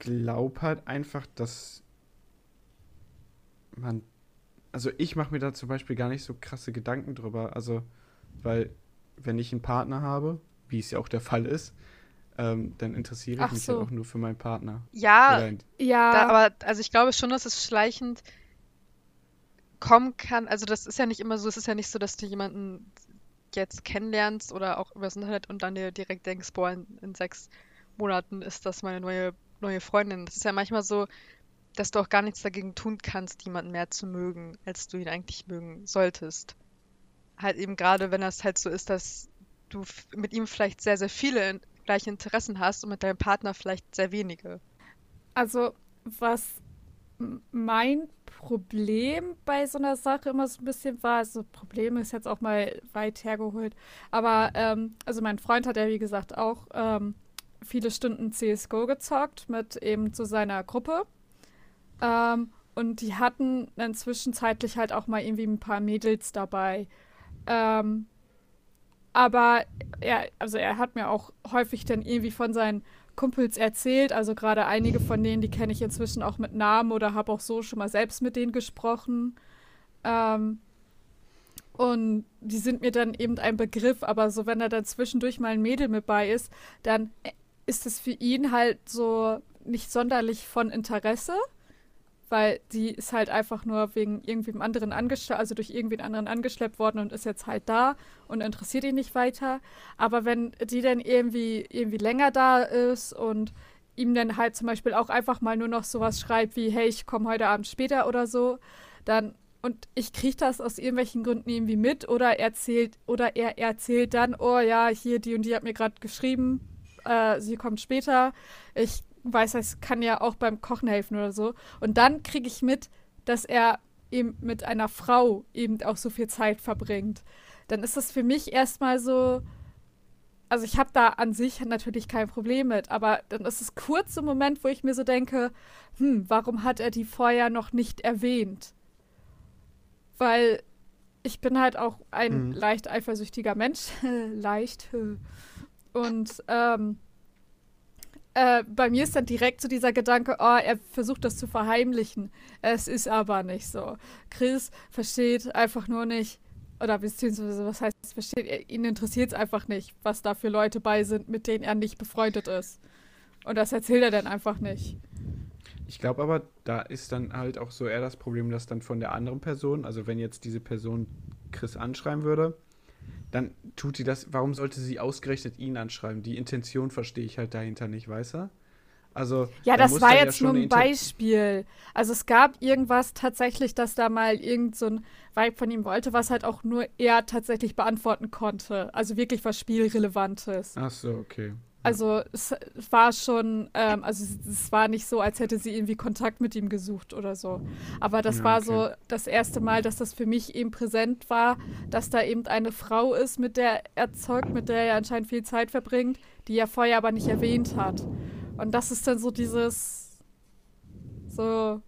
glaube halt einfach, dass man, also ich mache mir da zum Beispiel gar nicht so krasse Gedanken drüber, also, weil wenn ich einen Partner habe, wie es ja auch der Fall ist, ähm, dann interessiere ich Ach mich so. halt auch nur für meinen Partner. Ja, Ja, Da, aber also ich glaube schon, dass es schleichend kommen kann. Also das ist ja nicht immer so, es ist ja nicht so, dass du jemanden jetzt kennenlernst oder auch übers Internet und dann dir direkt denkst, boah, in, in sechs Monaten ist das meine neue, neue Freundin. Das ist ja manchmal so, dass du auch gar nichts dagegen tun kannst, jemanden mehr zu mögen, als du ihn eigentlich mögen solltest. Halt eben gerade, wenn das halt so ist, dass du mit ihm vielleicht sehr, sehr viele gleiche Interessen hast und mit deinem Partner vielleicht sehr wenige. also was mein Problem bei so einer Sache immer so ein bisschen war, also Problem ist jetzt auch mal weit hergeholt, aber ähm, also mein Freund hat ja wie gesagt auch ähm, viele Stunden CSGO gezockt mit eben zu seiner Gruppe. Ähm, und die hatten dann zwischenzeitlich halt auch mal irgendwie ein paar Mädels dabei. Ähm, aber er, also er hat mir auch häufig dann irgendwie von seinen Kumpels erzählt. Also gerade einige von denen, die kenne ich inzwischen auch mit Namen oder habe auch so schon mal selbst mit denen gesprochen. Ähm, und die sind mir dann eben ein Begriff, aber so wenn da dann zwischendurch mal ein Mädel mit bei ist, dann ist es für ihn halt so nicht sonderlich von Interesse, weil die ist halt einfach nur wegen irgendwem anderen angeschleppt, also durch irgendwen anderen angeschleppt worden und ist jetzt halt da und interessiert ihn nicht weiter. Aber wenn die dann irgendwie, irgendwie länger da ist und ihm dann halt zum Beispiel auch einfach mal nur noch sowas schreibt wie, hey, ich komme heute Abend später oder so, dann und ich kriege das aus irgendwelchen Gründen irgendwie mit oder erzählt oder er erzählt dann, oh ja, hier die und die hat mir gerade geschrieben, äh, sie kommt später. Ich weiß, es kann ja auch beim Kochen helfen oder so. Und dann kriege ich mit, dass er eben mit einer Frau eben auch so viel Zeit verbringt. Dann ist das für mich erstmal so, also ich habe da an sich natürlich kein Problem mit, aber dann ist es kurz so ein Moment, wo ich mir so denke, hm, warum hat er die vorher noch nicht erwähnt? Weil ich bin halt auch ein Mhm. leicht eifersüchtiger Mensch. leicht. Und ähm, äh, bei mir ist dann direkt so dieser Gedanke, oh, er versucht das zu verheimlichen. Es ist aber nicht so. Chris versteht einfach nur nicht, oder beziehungsweise, was heißt, versteht, er- ihn interessiert es einfach nicht, was da für Leute bei sind, mit denen er nicht befreundet ist. Und das erzählt er dann einfach nicht. Ich glaube aber, da ist dann halt auch so eher das Problem, dass dann von der anderen Person, also wenn jetzt diese Person Chris anschreiben würde, dann tut sie das, warum sollte sie ausgerechnet ihn anschreiben? Die Intention verstehe ich halt dahinter nicht, weißt du? Also, Ja, da das war ja jetzt schon nur ein Beispiel. Also es gab irgendwas tatsächlich, dass da mal irgend so ein Vibe von ihm wollte, was halt auch nur er tatsächlich beantworten konnte. Also wirklich was Spielrelevantes. Ach so, okay. Also es war schon, ähm, also es, es war nicht so, als hätte sie irgendwie Kontakt mit ihm gesucht oder so. Aber das Ja, war okay. so das erste Mal, dass das für mich eben präsent war, dass da eben eine Frau ist, mit der er zeugt, mit der er anscheinend viel Zeit verbringt, die er vorher aber nicht erwähnt hat. Und das ist dann so dieses, so,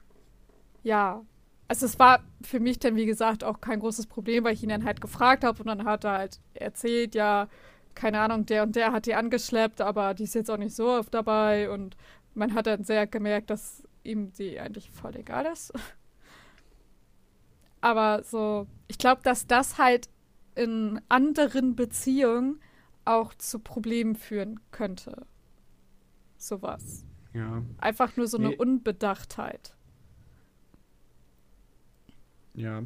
ja. Also es war für mich dann, wie gesagt, auch kein großes Problem, weil ich ihn dann halt gefragt habe und dann hat er halt erzählt, ja, keine Ahnung, der und der hat die angeschleppt, aber die ist jetzt auch nicht so oft dabei und man hat dann sehr gemerkt, dass ihm die eigentlich voll egal ist. Aber so, ich glaube, dass das halt in anderen Beziehungen auch zu Problemen führen könnte. Sowas. Ja. Einfach nur so eine Nee. Unbedachtheit. Ja.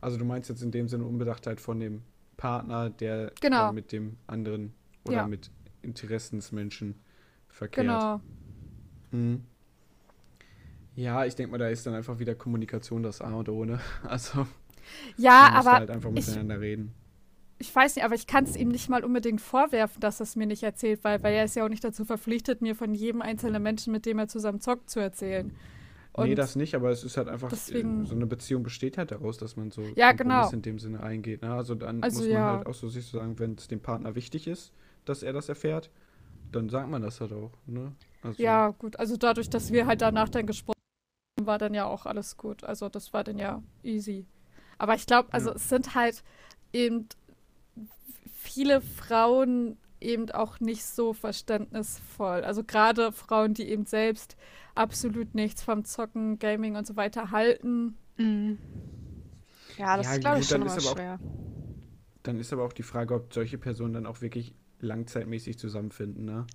Also du meinst jetzt in dem Sinne Unbedachtheit von dem Partner, der Genau. mit dem anderen oder Ja. mit Interessensmenschen verkehrt. Genau. Mhm. Ja, ich denke mal, da ist dann einfach wieder Kommunikation das A und O, ne? Also Ja, aber halt einfach ich, miteinander reden. ich weiß nicht, aber ich kann es ihm nicht mal unbedingt vorwerfen, dass er es mir nicht erzählt, weil, weil er ist ja auch nicht dazu verpflichtet, mir von jedem einzelnen Menschen, mit dem er zusammen zockt, zu erzählen. Und nee, das nicht, aber es ist halt einfach, deswegen- so eine Beziehung besteht halt daraus, dass man so Ja, genau. in dem Sinne eingeht. Ne? Also dann Also muss man ja. halt auch so sich so sagen, wenn es dem Partner wichtig ist, dass er das erfährt, dann sagt man das halt auch. Ne? Also, Ja, gut. Also dadurch, dass wir halt danach dann gesprochen haben, war dann ja auch alles gut. Also das war dann ja easy. Aber ich glaube, also Ja. es sind halt eben viele Frauen eben auch nicht so verständnisvoll. Also gerade Frauen, die eben selbst absolut nichts vom Zocken, Gaming und so weiter halten. Mhm. Ja, das Ja, ist, glaube ich, schon ist aber auch- schwer. Dann ist aber auch die Frage, ob solche Personen dann auch wirklich langzeitmäßig zusammenfinden. Ne?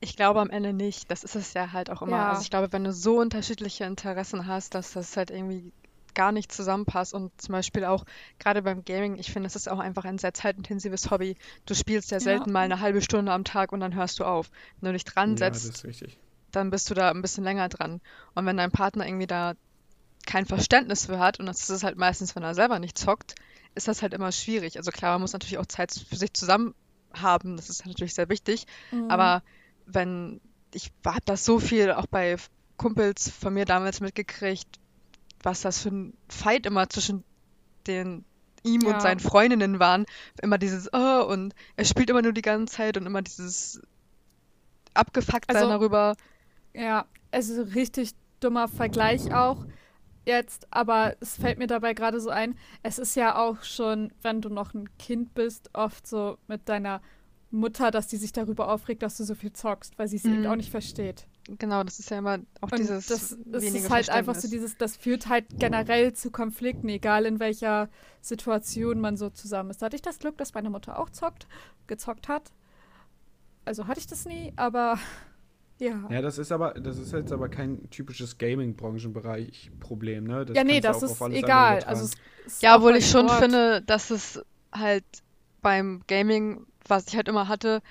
Ich glaube am Ende nicht. Das ist es ja halt auch immer. Ja. Also ich glaube, wenn du so unterschiedliche Interessen hast, dass das halt irgendwie gar nicht zusammenpasst und zum Beispiel auch gerade beim Gaming, ich finde, es ist auch einfach ein sehr zeitintensives Hobby. Du spielst ja Ja. selten mal eine halbe Stunde am Tag und dann hörst du auf. Wenn du dich dran Ja, das setzt, ist richtig. Dann bist du da ein bisschen länger dran. Und wenn dein Partner irgendwie da kein Verständnis für hat, und das ist es halt meistens, wenn er selber nicht zockt, ist das halt immer schwierig. Also klar, man muss natürlich auch Zeit für sich zusammen haben, das ist natürlich sehr wichtig, Mhm. aber wenn, ich habe das so viel auch bei Kumpels von mir damals mitgekriegt, was das für ein Fight immer zwischen den ihm Ja. und seinen Freundinnen waren. Immer dieses, oh, und er spielt immer nur die ganze Zeit und immer dieses abgefuckt sein Also- darüber. Ja, also richtig dummer Vergleich auch jetzt, aber es fällt mir dabei gerade so ein, es ist ja auch schon, wenn du noch ein Kind bist, oft so mit deiner Mutter, dass die sich darüber aufregt, dass du so viel zockst, weil sie es eben Mhm. auch nicht versteht. Genau, das ist ja immer auch Und dieses das, das ist halt einfach so dieses, das führt halt generell zu Konflikten, egal in welcher Situation man so zusammen ist. Da hatte ich das Glück, dass meine Mutter auch zockt, gezockt hat. Also hatte ich das nie, aber ja. Ja, das ist aber, das ist jetzt aber kein typisches Gaming-Branchenbereich-Problem, ne? Das ja, nee, das ist egal. Also es ist Ja, obwohl ich schon Sport. finde, dass es halt beim Gaming, was ich halt immer hatte,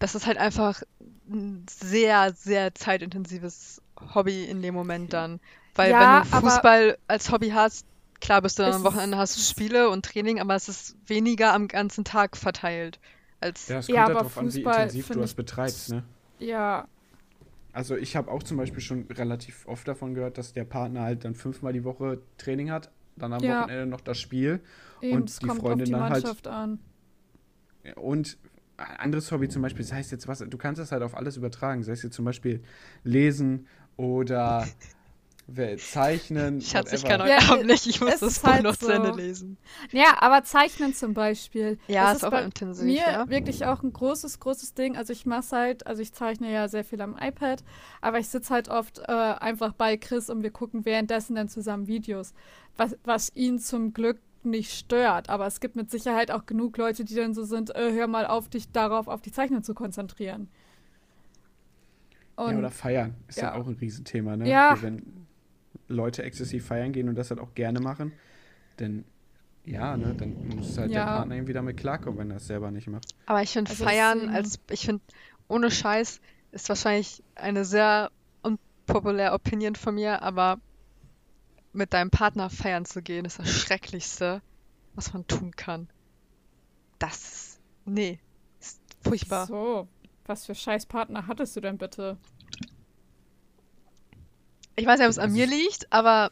dass es halt einfach ein sehr, sehr zeitintensives Hobby in dem Moment dann. Weil Ja, wenn du Fußball als Hobby hast, klar bist du dann am Wochenende, hast du ist- Spiele und Training, aber es ist weniger am ganzen Tag verteilt. Als ja, es Ja, kommt halt aber darauf an, wie Fußball intensiv du das betreibst, ne? Ja, Also ich habe auch zum Beispiel schon relativ oft davon gehört, dass der Partner halt dann fünfmal die Woche Training hat, dann am Ja. Wochenende noch das Spiel eben, Und es die Freundin die dann halt- Mannschaft an. und ein anderes Hobby zum Beispiel, das heißt jetzt was, du kannst das halt auf alles übertragen, sei es jetzt zum Beispiel lesen oder wer- zeichnen, Schatz, ich kann heute Ja, Abend nicht, ich muss das ist Buch halt noch zu Ende so. lesen. Ja, aber Zeichnen zum Beispiel. Ja, das ist auch bei intensiv, mir ja. wirklich auch ein großes, großes Ding. Also ich mache halt, also ich zeichne ja sehr viel am iPad, aber ich sitze halt oft äh, einfach bei Chris und wir gucken währenddessen dann zusammen Videos, was, was ihn zum Glück nicht stört. Aber es gibt mit Sicherheit auch genug Leute, die dann so sind, äh, hör mal auf, dich darauf, auf die Zeichnung zu konzentrieren. Ja, Und oder feiern ist ja. ja. auch ein Riesenthema, ne? Ja. Wenn Leute exzessiv feiern gehen und das halt auch gerne machen, dann ja, ne, dann muss halt der Ja. Partner irgendwie damit klarkommen, wenn er es selber nicht macht. Aber ich finde Also Feiern als, ich finde, ohne Scheiß ist wahrscheinlich eine sehr unpopuläre Opinion von mir, aber mit deinem Partner feiern zu gehen, ist das Schrecklichste, was man tun kann. Das ist, nee, ist furchtbar. so, was für scheiß Partner hattest du denn bitte? Ich weiß nicht, ob es an mir ich- liegt, aber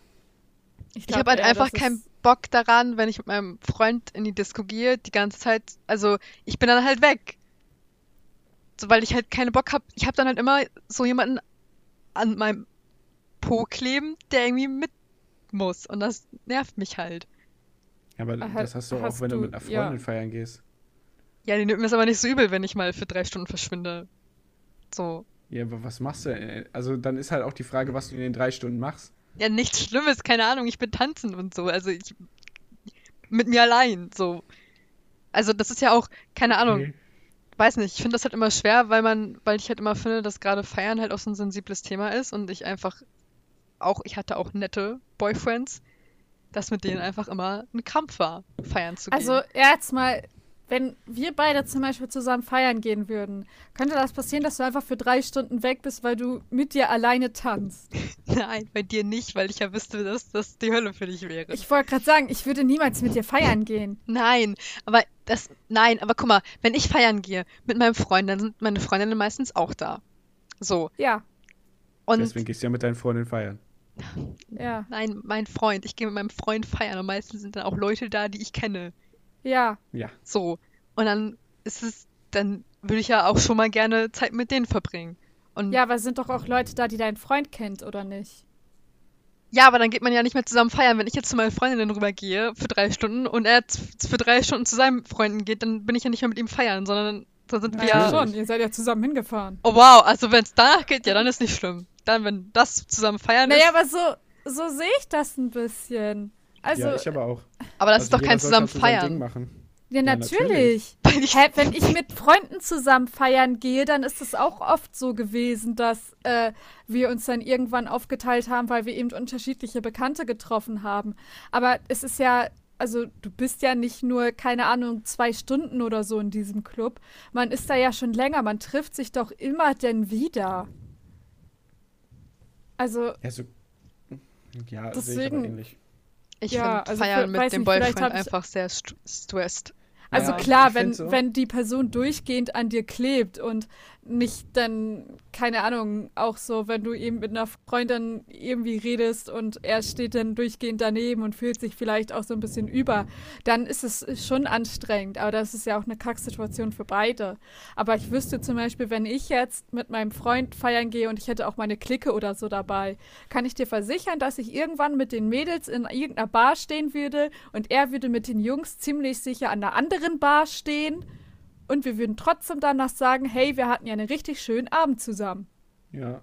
ich glaub habe halt eher, einfach keinen Bock daran, wenn ich mit meinem Freund in die Disco gehe, die ganze Zeit, also ich bin dann halt weg. So, weil ich halt keinen Bock habe. Ich habe dann halt immer so jemanden an meinem Po kleben, der irgendwie mit muss. Und das nervt mich halt. Aber Ha- das hast du auch, hast wenn du, du- mit einer ja. Freundin feiern gehst. Ja, die nimmt mir es aber nicht so übel, wenn ich mal für drei Stunden verschwinde. So, Ja, aber was machst du? denn? Also dann ist halt auch die Frage, was du in den drei Stunden machst. Ja, nichts Schlimmes, keine Ahnung, ich bin tanzen und so. Also ich. Mit mir allein, so. Also das ist ja auch, keine Ahnung, Okay. weiß nicht, ich finde das halt immer schwer, weil man, weil ich halt immer finde, dass gerade Feiern halt auch so ein sensibles Thema ist und ich einfach auch, ich hatte auch nette Boyfriends, dass mit denen einfach immer ein Kampf war, feiern zu gehen. Also jetzt mal, wenn wir beide zum Beispiel zusammen feiern gehen würden, könnte das passieren, dass du einfach für drei Stunden weg bist, weil du mit dir alleine tanzt. Nein, bei dir nicht, weil ich ja wüsste, dass das die Hölle für dich wäre. Ich wollte gerade sagen, ich würde niemals mit dir feiern gehen. Nein, aber das, nein, aber guck mal, wenn ich feiern gehe mit meinem Freund, dann sind meine Freundinnen meistens auch da. So. Ja, Und Deswegen gehst du ja mit deinen Freundinnen feiern. ja, nein, mein Freund, ich gehe mit meinem Freund feiern und meistens sind dann auch Leute da, die ich kenne. Ja. Ja. So. Und dann ist es, dann würde ich ja auch schon mal gerne Zeit mit denen verbringen. Und Ja, aber es sind doch auch Leute da, die dein Freund kennt, oder nicht? Ja, aber dann geht man ja nicht mehr zusammen feiern. Wenn ich jetzt zu meinen Freundinnen rübergehe für drei Stunden und er für drei Stunden zu seinen Freunden geht, dann bin ich ja nicht mehr mit ihm feiern, sondern dann sind wir Ja, ja. Natürlich. schon. Ihr seid ja zusammen hingefahren. Oh wow, also wenn es danach geht, ja, dann ist nicht schlimm. Dann, wenn das zusammen feiern Naja, ist. aber so, so sehe ich das ein bisschen. Also, ja, ich aber auch. Aber das Also ist doch kein zusammen feiern. machen. ja, Ja, natürlich. Weil ich, Hä, wenn ich mit Freunden zusammen feiern gehe, dann ist es auch oft so gewesen, dass äh, wir uns dann irgendwann aufgeteilt haben, weil wir eben unterschiedliche Bekannte getroffen haben. Aber es ist ja, also du bist ja nicht nur, keine Ahnung, zwei Stunden oder so in diesem Club. Man ist da ja schon länger, man trifft sich doch immer denn wieder. Also, Ja, so. Ja, sehe ich aber Deswegen- ähnlich. Ich Ja, finde also Feiern für- mit dem nicht, Boyfriend einfach sehr st stressed. Also Ja, klar, wenn, so. wenn die Person durchgehend an dir klebt und nicht dann, keine Ahnung, auch so, wenn du eben mit einer Freundin irgendwie redest und er steht dann durchgehend daneben und fühlt sich vielleicht auch so ein bisschen über, dann ist es schon anstrengend. Aber das ist ja auch eine Kacksituation für beide. Aber ich wüsste zum Beispiel, wenn ich jetzt mit meinem Freund feiern gehe und ich hätte auch meine Clique oder so dabei, kann ich dir versichern, dass ich irgendwann mit den Mädels in irgendeiner Bar stehen würde und er würde mit den Jungs ziemlich sicher an einer anderen Bar stehen und wir würden trotzdem danach sagen, hey, wir hatten ja einen richtig schönen Abend zusammen. Ja.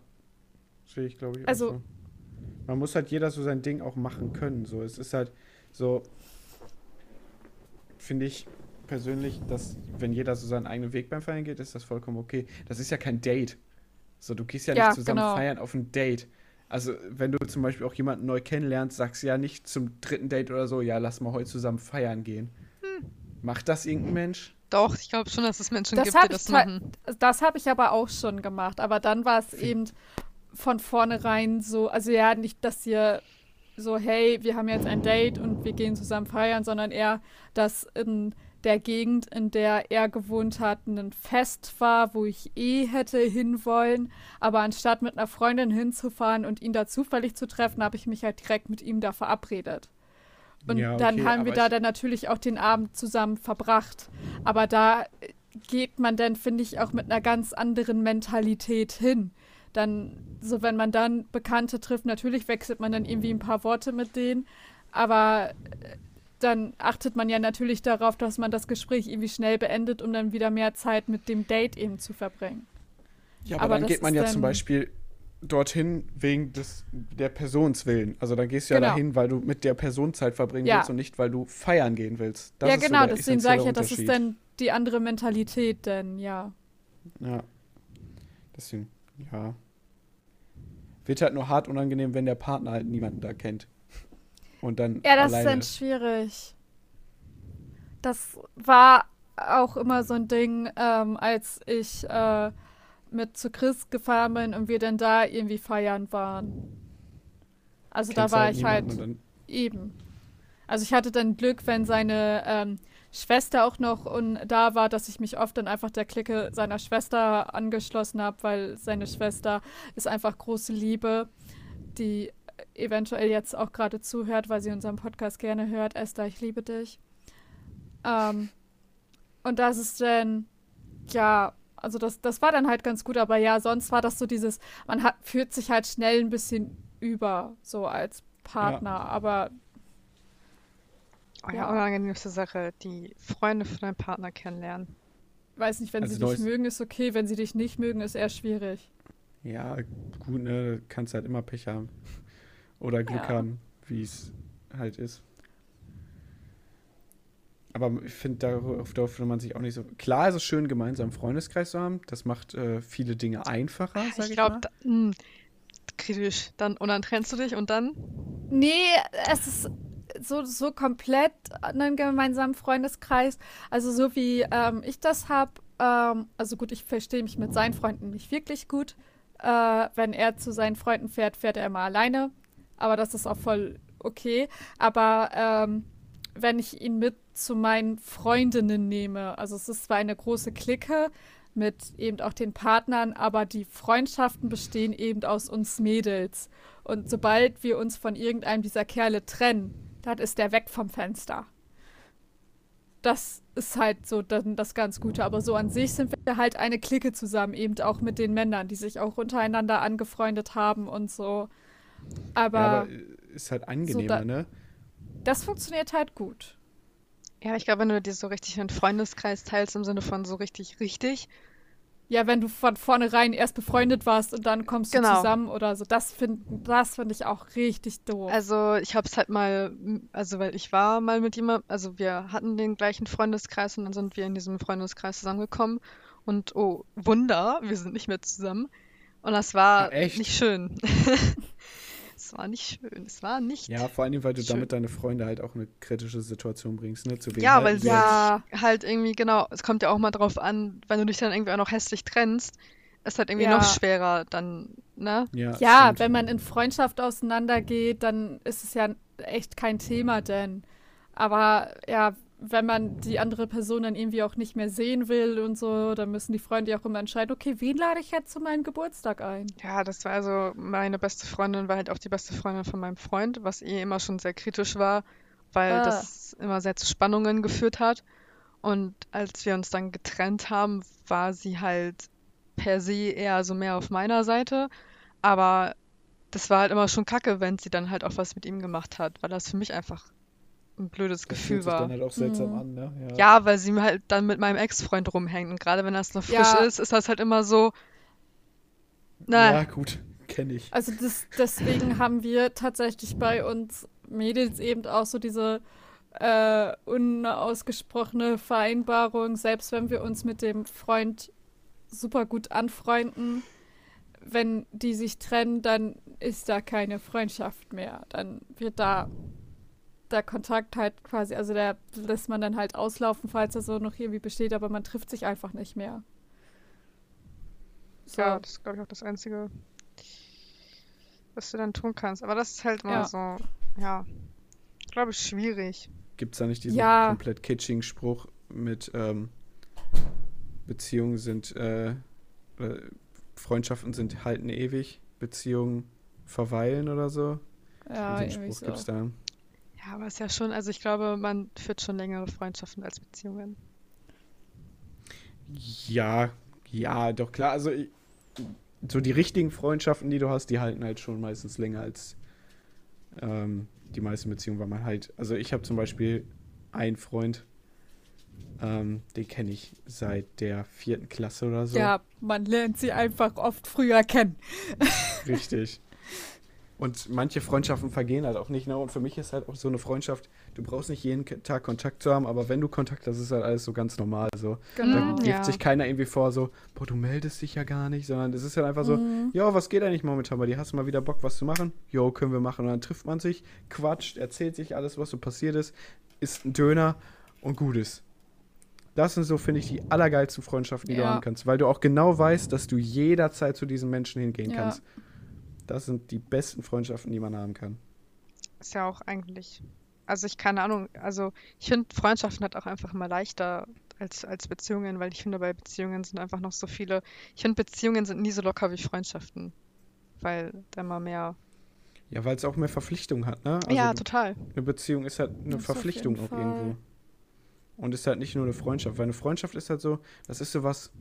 Sehe ich, glaube ich. Also- auch so. Man muss halt jeder so sein Ding auch machen können. So, es ist halt so, finde ich persönlich, dass wenn jeder so seinen eigenen Weg beim Feiern geht, ist das vollkommen okay. Das ist ja kein Date. So, du gehst ja nicht Ja, zusammen genau. feiern auf ein Date. Also, wenn du zum Beispiel auch jemanden neu kennenlernst, sagst du ja nicht zum dritten Date oder so, ja, lass mal heute zusammen feiern gehen. Hm. Macht das irgendein Mensch? Doch, ich glaube schon, dass es Menschen Das gibt, die das machen. Das habe ich aber auch schon gemacht, aber dann war es eben von vornherein so, also ja, nicht, dass ihr so, hey, wir haben jetzt ein Date und wir gehen zusammen feiern, sondern eher, dass in der Gegend, in der er gewohnt hat, ein Fest war, wo ich eh hätte hinwollen. Aber anstatt mit einer Freundin hinzufahren und ihn da zufällig zu treffen, habe ich mich halt direkt mit ihm da verabredet. Und Ja, dann okay, haben wir da dann natürlich auch den Abend zusammen verbracht. Aber da geht man dann, finde ich, auch mit einer ganz anderen Mentalität hin. Dann, so wenn man dann Bekannte trifft, natürlich wechselt man dann irgendwie ein paar Worte mit denen, aber äh, dann achtet man ja natürlich darauf, dass man das Gespräch irgendwie schnell beendet, um dann wieder mehr Zeit mit dem Date eben zu verbringen. Ja, aber, Aber dann geht man ja zum dann- Beispiel dorthin wegen des, der Persons willen. Also dann gehst du ja Genau. dahin, weil du mit der Person Zeit verbringen Ja. willst und nicht, weil du feiern gehen willst. Das ja, ist so genau, der deswegen sage ich ja, das ist dann die andere Mentalität, denn ja. Ja. Deswegen, ja. Wird halt nur hart unangenehm, wenn der Partner halt niemanden da kennt. Und dann Ja, das ist alleine dann schwierig. Das war auch immer so ein Ding, ähm, als ich äh, mit zu Chris gefahren bin und wir dann da irgendwie feiern waren. Also da Kennst du war ich halt niemanden und eben. Also ich hatte dann Glück, wenn seine ähm, Schwester auch noch un da war, dass ich mich oft dann einfach der Clique seiner Schwester angeschlossen habe, weil seine Schwester ist einfach große Liebe, die eventuell jetzt auch gerade zuhört, weil sie unseren Podcast gerne hört. Esther, ich liebe dich. Ähm, und das ist dann, ja, also das, das war dann halt ganz gut, aber ja, sonst war das so dieses, man hat, fühlt sich halt schnell ein bisschen über, so als Partner, aber Oh ja, Ja. unangenehmste Sache, die Freunde von deinem Partner kennenlernen. weiß nicht, wenn Also sie dich mögen, ist okay, wenn sie dich nicht mögen, ist eher schwierig. Ja, gut, ne? Kannst halt immer Pech haben. Oder Glück Ja. haben, wie es halt ist. Aber ich finde, darauf darf man sich auch nicht so. Klar ist es schön, gemeinsam einen Freundeskreis zu haben. Das macht äh, viele Dinge einfacher, sag ich, Ich glaube, mal. kritisch. Dann, und dann trennst du dich und dann? Nee, es ist so, so komplett einen gemeinsamen Freundeskreis. Also so wie ähm, ich das habe. Ähm, also gut, ich verstehe mich mit seinen Freunden nicht wirklich gut. Äh, wenn er zu seinen Freunden fährt, fährt er immer alleine. Aber das ist auch voll okay. Aber ähm, wenn ich ihn mit zu meinen Freundinnen nehme, also es ist zwar eine große Clique mit eben auch den Partnern, aber die Freundschaften bestehen eben aus uns Mädels. Und sobald wir uns von irgendeinem dieser Kerle trennen, dann ist der weg vom Fenster. Das ist halt so dann das ganz Gute. Aber so an sich sind wir halt eine Clique zusammen, eben auch mit den Männern, die sich auch untereinander angefreundet haben und so. Aber, ja, aber ist halt angenehmer, da- ne? Das funktioniert halt gut. Ja, ich glaube, wenn du dir so richtig einen Freundeskreis teilst, im Sinne von so richtig, richtig, Ja, wenn du von vornherein erst befreundet warst und dann kommst du Genau. zusammen oder so, das finde das find ich auch richtig doof. Also ich habe es halt mal, also weil ich war mal mit jemandem, also wir hatten den gleichen Freundeskreis und dann sind wir in diesem Freundeskreis zusammengekommen und oh Wunder, wir sind nicht mehr zusammen und das war echt? nicht schön. Es war nicht schön, es war nicht. Ja, vor allem, weil du Schön. damit deine Freunde halt auch in eine kritische Situation bringst, ne? Zu wem Ja, weil sie ja. halt irgendwie genau, es kommt ja auch mal drauf an, wenn du dich dann irgendwie auch noch hässlich trennst, ist halt irgendwie Ja. noch schwerer dann, ne? Ja, ja, wenn man in Freundschaft auseinandergeht, dann ist es ja echt kein Thema, denn. Aber ja, wenn man die andere Person dann irgendwie auch nicht mehr sehen will und so, dann müssen die Freunde ja auch immer entscheiden, okay, wen lade ich jetzt zu meinem Geburtstag ein? Ja, das war also meine beste Freundin, war halt auch die beste Freundin von meinem Freund, was eh immer schon sehr kritisch war, weil Ah. das immer sehr zu Spannungen geführt hat. Und als wir uns dann getrennt haben, war sie halt per se eher so mehr auf meiner Seite. Aber das war halt immer schon kacke, wenn sie dann halt auch was mit ihm gemacht hat, weil das für mich einfach ein blödes Das Gefühl fühlt sich war. dann halt auch seltsam Mhm. an, ne? Ja. Ja, weil sie halt dann mit meinem Ex-Freund rumhängt. Und gerade wenn das noch frisch Ja. ist, ist das halt immer so. Na, Ja, gut, kenne ich. Also das, deswegen haben wir tatsächlich bei uns Mädels eben auch so diese äh, unausgesprochene Vereinbarung, selbst wenn wir uns mit dem Freund super gut anfreunden, wenn die sich trennen, dann ist da keine Freundschaft mehr. Dann wird da der Kontakt halt quasi, also der lässt man dann halt auslaufen, falls er so noch irgendwie besteht, aber man trifft sich einfach nicht mehr. So. Ja, das ist, glaube ich, auch das Einzige, was du dann tun kannst. Aber das ist halt immer Ja. so, ja, glaube ich, schwierig. Gibt es da nicht diesen Ja. komplett kitschigen Spruch mit ähm, Beziehungen sind, äh, äh, Freundschaften sind halten ewig, Beziehungen verweilen oder so? ja, irgendwie Spruch gibt es so. da. Ja, aber es ist ja schon, also ich glaube, man führt schon längere Freundschaften als Beziehungen. Ja, ja, doch klar. Also ich, so die richtigen Freundschaften, die du hast, die halten halt schon meistens länger als ähm, die meisten Beziehungen, weil man halt, also ich habe zum Beispiel einen Freund, ähm, den kenne ich seit der vierten Klasse oder so. Ja, man lernt sie einfach oft früher kennen. Richtig. Und manche Freundschaften vergehen halt auch nicht. Ne? Und für mich ist halt auch so eine Freundschaft, du brauchst nicht jeden Tag Kontakt zu haben, aber wenn du Kontakt hast, ist halt alles so ganz normal. So. Da Genau. Mhm. wirft Ja. sich keiner irgendwie vor, so, boah, du meldest dich ja gar nicht, sondern es ist halt einfach so, Mhm. ja, was geht eigentlich momentan bei dir? Hast du mal wieder Bock, was zu machen? Jo, können wir machen. Und dann trifft man sich, quatscht, erzählt sich alles, was so passiert ist, isst ein Döner und gut ist. Das sind so, finde ich, die allergeilsten Freundschaften, die du Ja. haben kannst, weil du auch genau weißt, dass du jederzeit zu diesen Menschen hingehen Ja. kannst. Das sind die besten Freundschaften, die man haben kann. Ist ja auch eigentlich, also ich keine Ahnung, also ich finde Freundschaften halt auch einfach immer leichter als, als Beziehungen, weil ich finde, bei Beziehungen sind einfach noch so viele, ich finde Beziehungen sind nie so locker wie Freundschaften, weil da immer mehr, Ja, weil es auch mehr Verpflichtung hat, ne? Also ja, total. eine Beziehung ist halt eine Das Verpflichtung auch Fall. irgendwo. Und ist halt nicht nur eine Freundschaft, weil eine Freundschaft ist halt so, das ist so was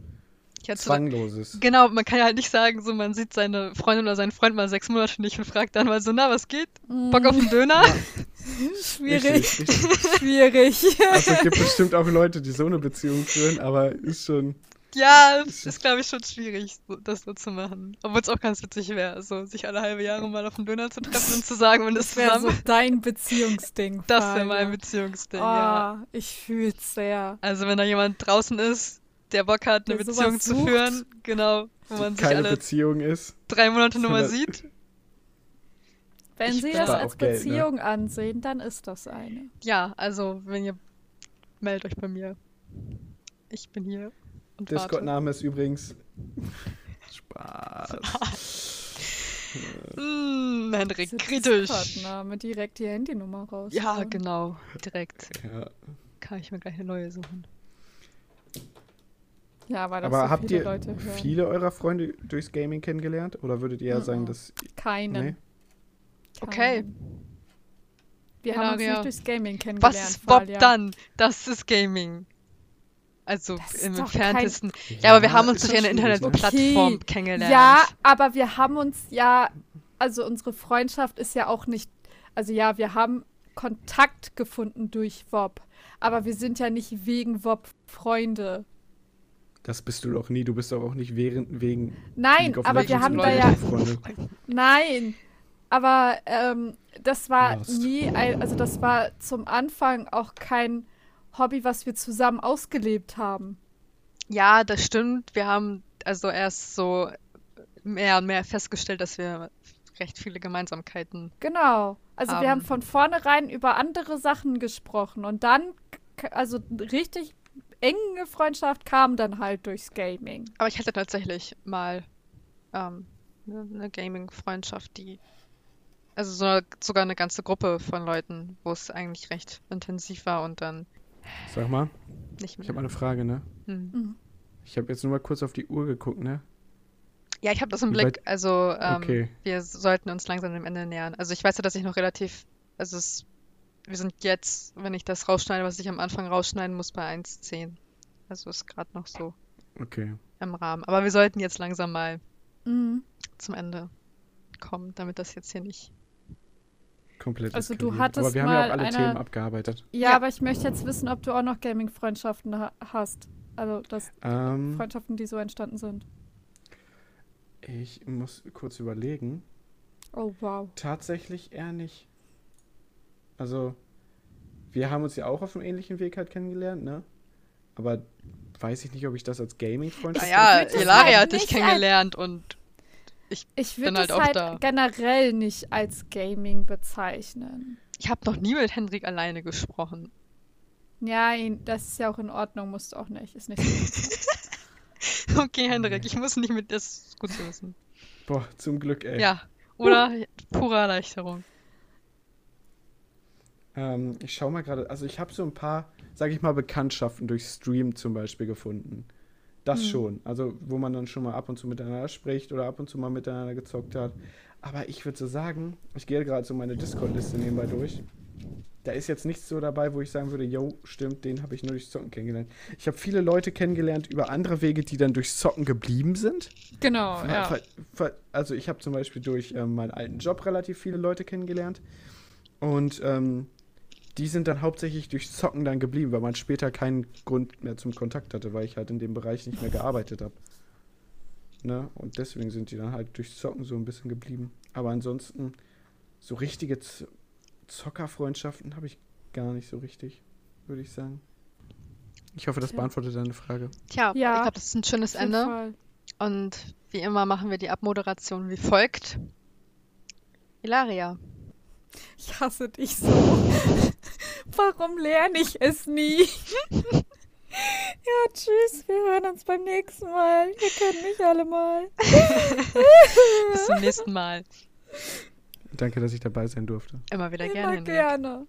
Hätte so- Zwangloses. Genau, man kann ja halt nicht sagen, so man sieht seine Freundin oder seinen Freund mal sechs Monate nicht und fragt dann mal so, na, was geht? Bock auf einen Döner? Schwierig, Richtig, richtig. schwierig. Also es gibt bestimmt auch Leute, die so eine Beziehung führen, aber ist schon. Ja, es ist, glaube ich, schon schwierig, das so zu machen. Obwohl es auch ganz witzig wäre, so sich alle halbe Jahre mal auf den Döner zu treffen und zu sagen, man ist Das wäre so zusammen. dein Beziehungsding. Das wäre mein Beziehungsding, Oh, ja. ich fühl's sehr. Also wenn da jemand draußen ist, der Bock hat, eine Der Beziehung zu sucht. führen, genau, wo man sich Keine alle Beziehung ist. drei Monate nur mal sieht. Wenn Ich Sie das da als Geld, ne? Beziehung ansehen, dann ist das eine. Ja, also wenn ihr meldet euch bei mir. Ich bin hier und warte. Discord-Name ist übrigens. Spaß. Hm, Hendrik, kritisch. Discord-Name, direkt die Handynummer raus. Ja, genau, direkt. ja. Kann ich mir gleich eine neue suchen. Ja, weil das Aber so habt viele ihr Leute hören. viele eurer Freunde durchs Gaming kennengelernt? Oder würdet ihr eher sagen, dass. Keinen. Nee? Okay. Wir haben uns Hilaria. nicht durchs Gaming kennengelernt. Was ist Bob Falia. dann? Das ist Gaming. Also Das im doch kein- entferntesten. Ja, aber wir haben uns durch eine ne? Internetplattform Okay. kennengelernt. Ja, aber wir haben uns ja, also unsere Freundschaft ist ja auch nicht, also ja, wir haben Kontakt gefunden durch WOP, aber wir sind ja nicht wegen WOP Freunde. Das bist du doch nie. Du bist doch auch nicht während, wegen. Nein, League of aber wir Legends haben und da ja, Freunde. nein, aber ähm, das war Lost. nie, ein, also das war zum Anfang auch kein Hobby, was wir zusammen ausgelebt haben. Ja, das stimmt. Wir haben also erst so mehr und mehr festgestellt, dass wir recht viele Gemeinsamkeiten. Genau. Also wir haben haben. von vornherein über andere Sachen gesprochen und dann, also richtig enge Freundschaft kam dann halt durchs Gaming. Aber ich hatte tatsächlich mal ähm, eine, eine Gaming-Freundschaft, die. Also so, sogar eine ganze Gruppe von Leuten, wo es eigentlich recht intensiv war und dann Sag mal, nicht ich mehr. habe mal eine Frage, ne? Hm. Ich habe jetzt nur mal kurz auf die Uhr geguckt, ne? Ja, ich habe das im Blick. Also ähm, Okay. wir sollten uns langsam dem Ende nähern. Also ich weiß ja, dass ich noch relativ, also es, wir sind jetzt, wenn ich das rausschneide, was ich am Anfang rausschneiden muss, bei 1,10. Also ist gerade noch so Okay. im Rahmen. Aber wir sollten jetzt langsam mal Mhm. zum Ende kommen, damit das jetzt hier nicht. Komplett. Also du hattest Aber wir haben ja mal auch alle eine- Themen abgearbeitet. Ja, Ja. aber ich möchte jetzt wissen, ob du auch noch Gaming-Freundschaften ha hast. Also das Ähm, Freundschaften, die so entstanden sind. ich muss kurz überlegen. Oh wow. Tatsächlich eher nicht. Also, wir haben uns ja auch auf einem ähnlichen Weg halt kennengelernt, ne? Aber weiß ich nicht, ob ich das als Gaming-Freundschaft Naja, das Ilaria halt hat dich kennengelernt und Ich Bin würde halt es auch halt da. generell nicht als Gaming bezeichnen. ich habe noch nie mit Hendrik alleine gesprochen. Ja, das ist ja auch in Ordnung, musst du auch nicht. Ist nicht so. Okay, Hendrik, ich muss nicht mit, das ist gut zu wissen. Boah, zum Glück, ey. Ja, oder pure Erleichterung. Ähm, ich schau mal gerade, also ich habe so ein paar, sag ich mal, Bekanntschaften durch Stream zum Beispiel gefunden. Das Hm. schon. Also, wo man dann schon mal ab und zu miteinander spricht oder ab und zu mal miteinander gezockt hat. Aber ich würde so sagen, ich gehe gerade so meine Discord-Liste nebenbei durch. Da ist jetzt nichts so dabei, wo ich sagen würde, yo, stimmt, den habe ich nur durchs Zocken kennengelernt. Ich habe viele Leute kennengelernt über andere Wege, die dann durchs Zocken geblieben sind. genau, Ver- ja. ver- Also ich habe zum Beispiel durch ähm, meinen alten Job relativ viele Leute kennengelernt. Und ähm, die sind dann hauptsächlich durch Zocken dann geblieben, weil man später keinen Grund mehr zum Kontakt hatte, weil ich halt in dem Bereich nicht mehr gearbeitet habe. Ne? Und deswegen sind die dann halt durch Zocken so ein bisschen geblieben. Aber ansonsten, so richtige Z Zockerfreundschaften habe ich gar nicht so richtig, würde ich sagen. Ich hoffe, das Tja. beantwortet deine Frage. Tja, Ja, ich glaube, das ist ein schönes Ende. Fall. Und wie immer machen wir die Abmoderation wie folgt. Ilaria. Ich hasse dich so. Warum lerne ich es nie? ja, tschüss. Wir hören uns beim nächsten Mal. Ihr kennt mich alle mal. Bis zum nächsten Mal. Danke, dass ich dabei sein durfte. Immer wieder gerne. Immer gerne.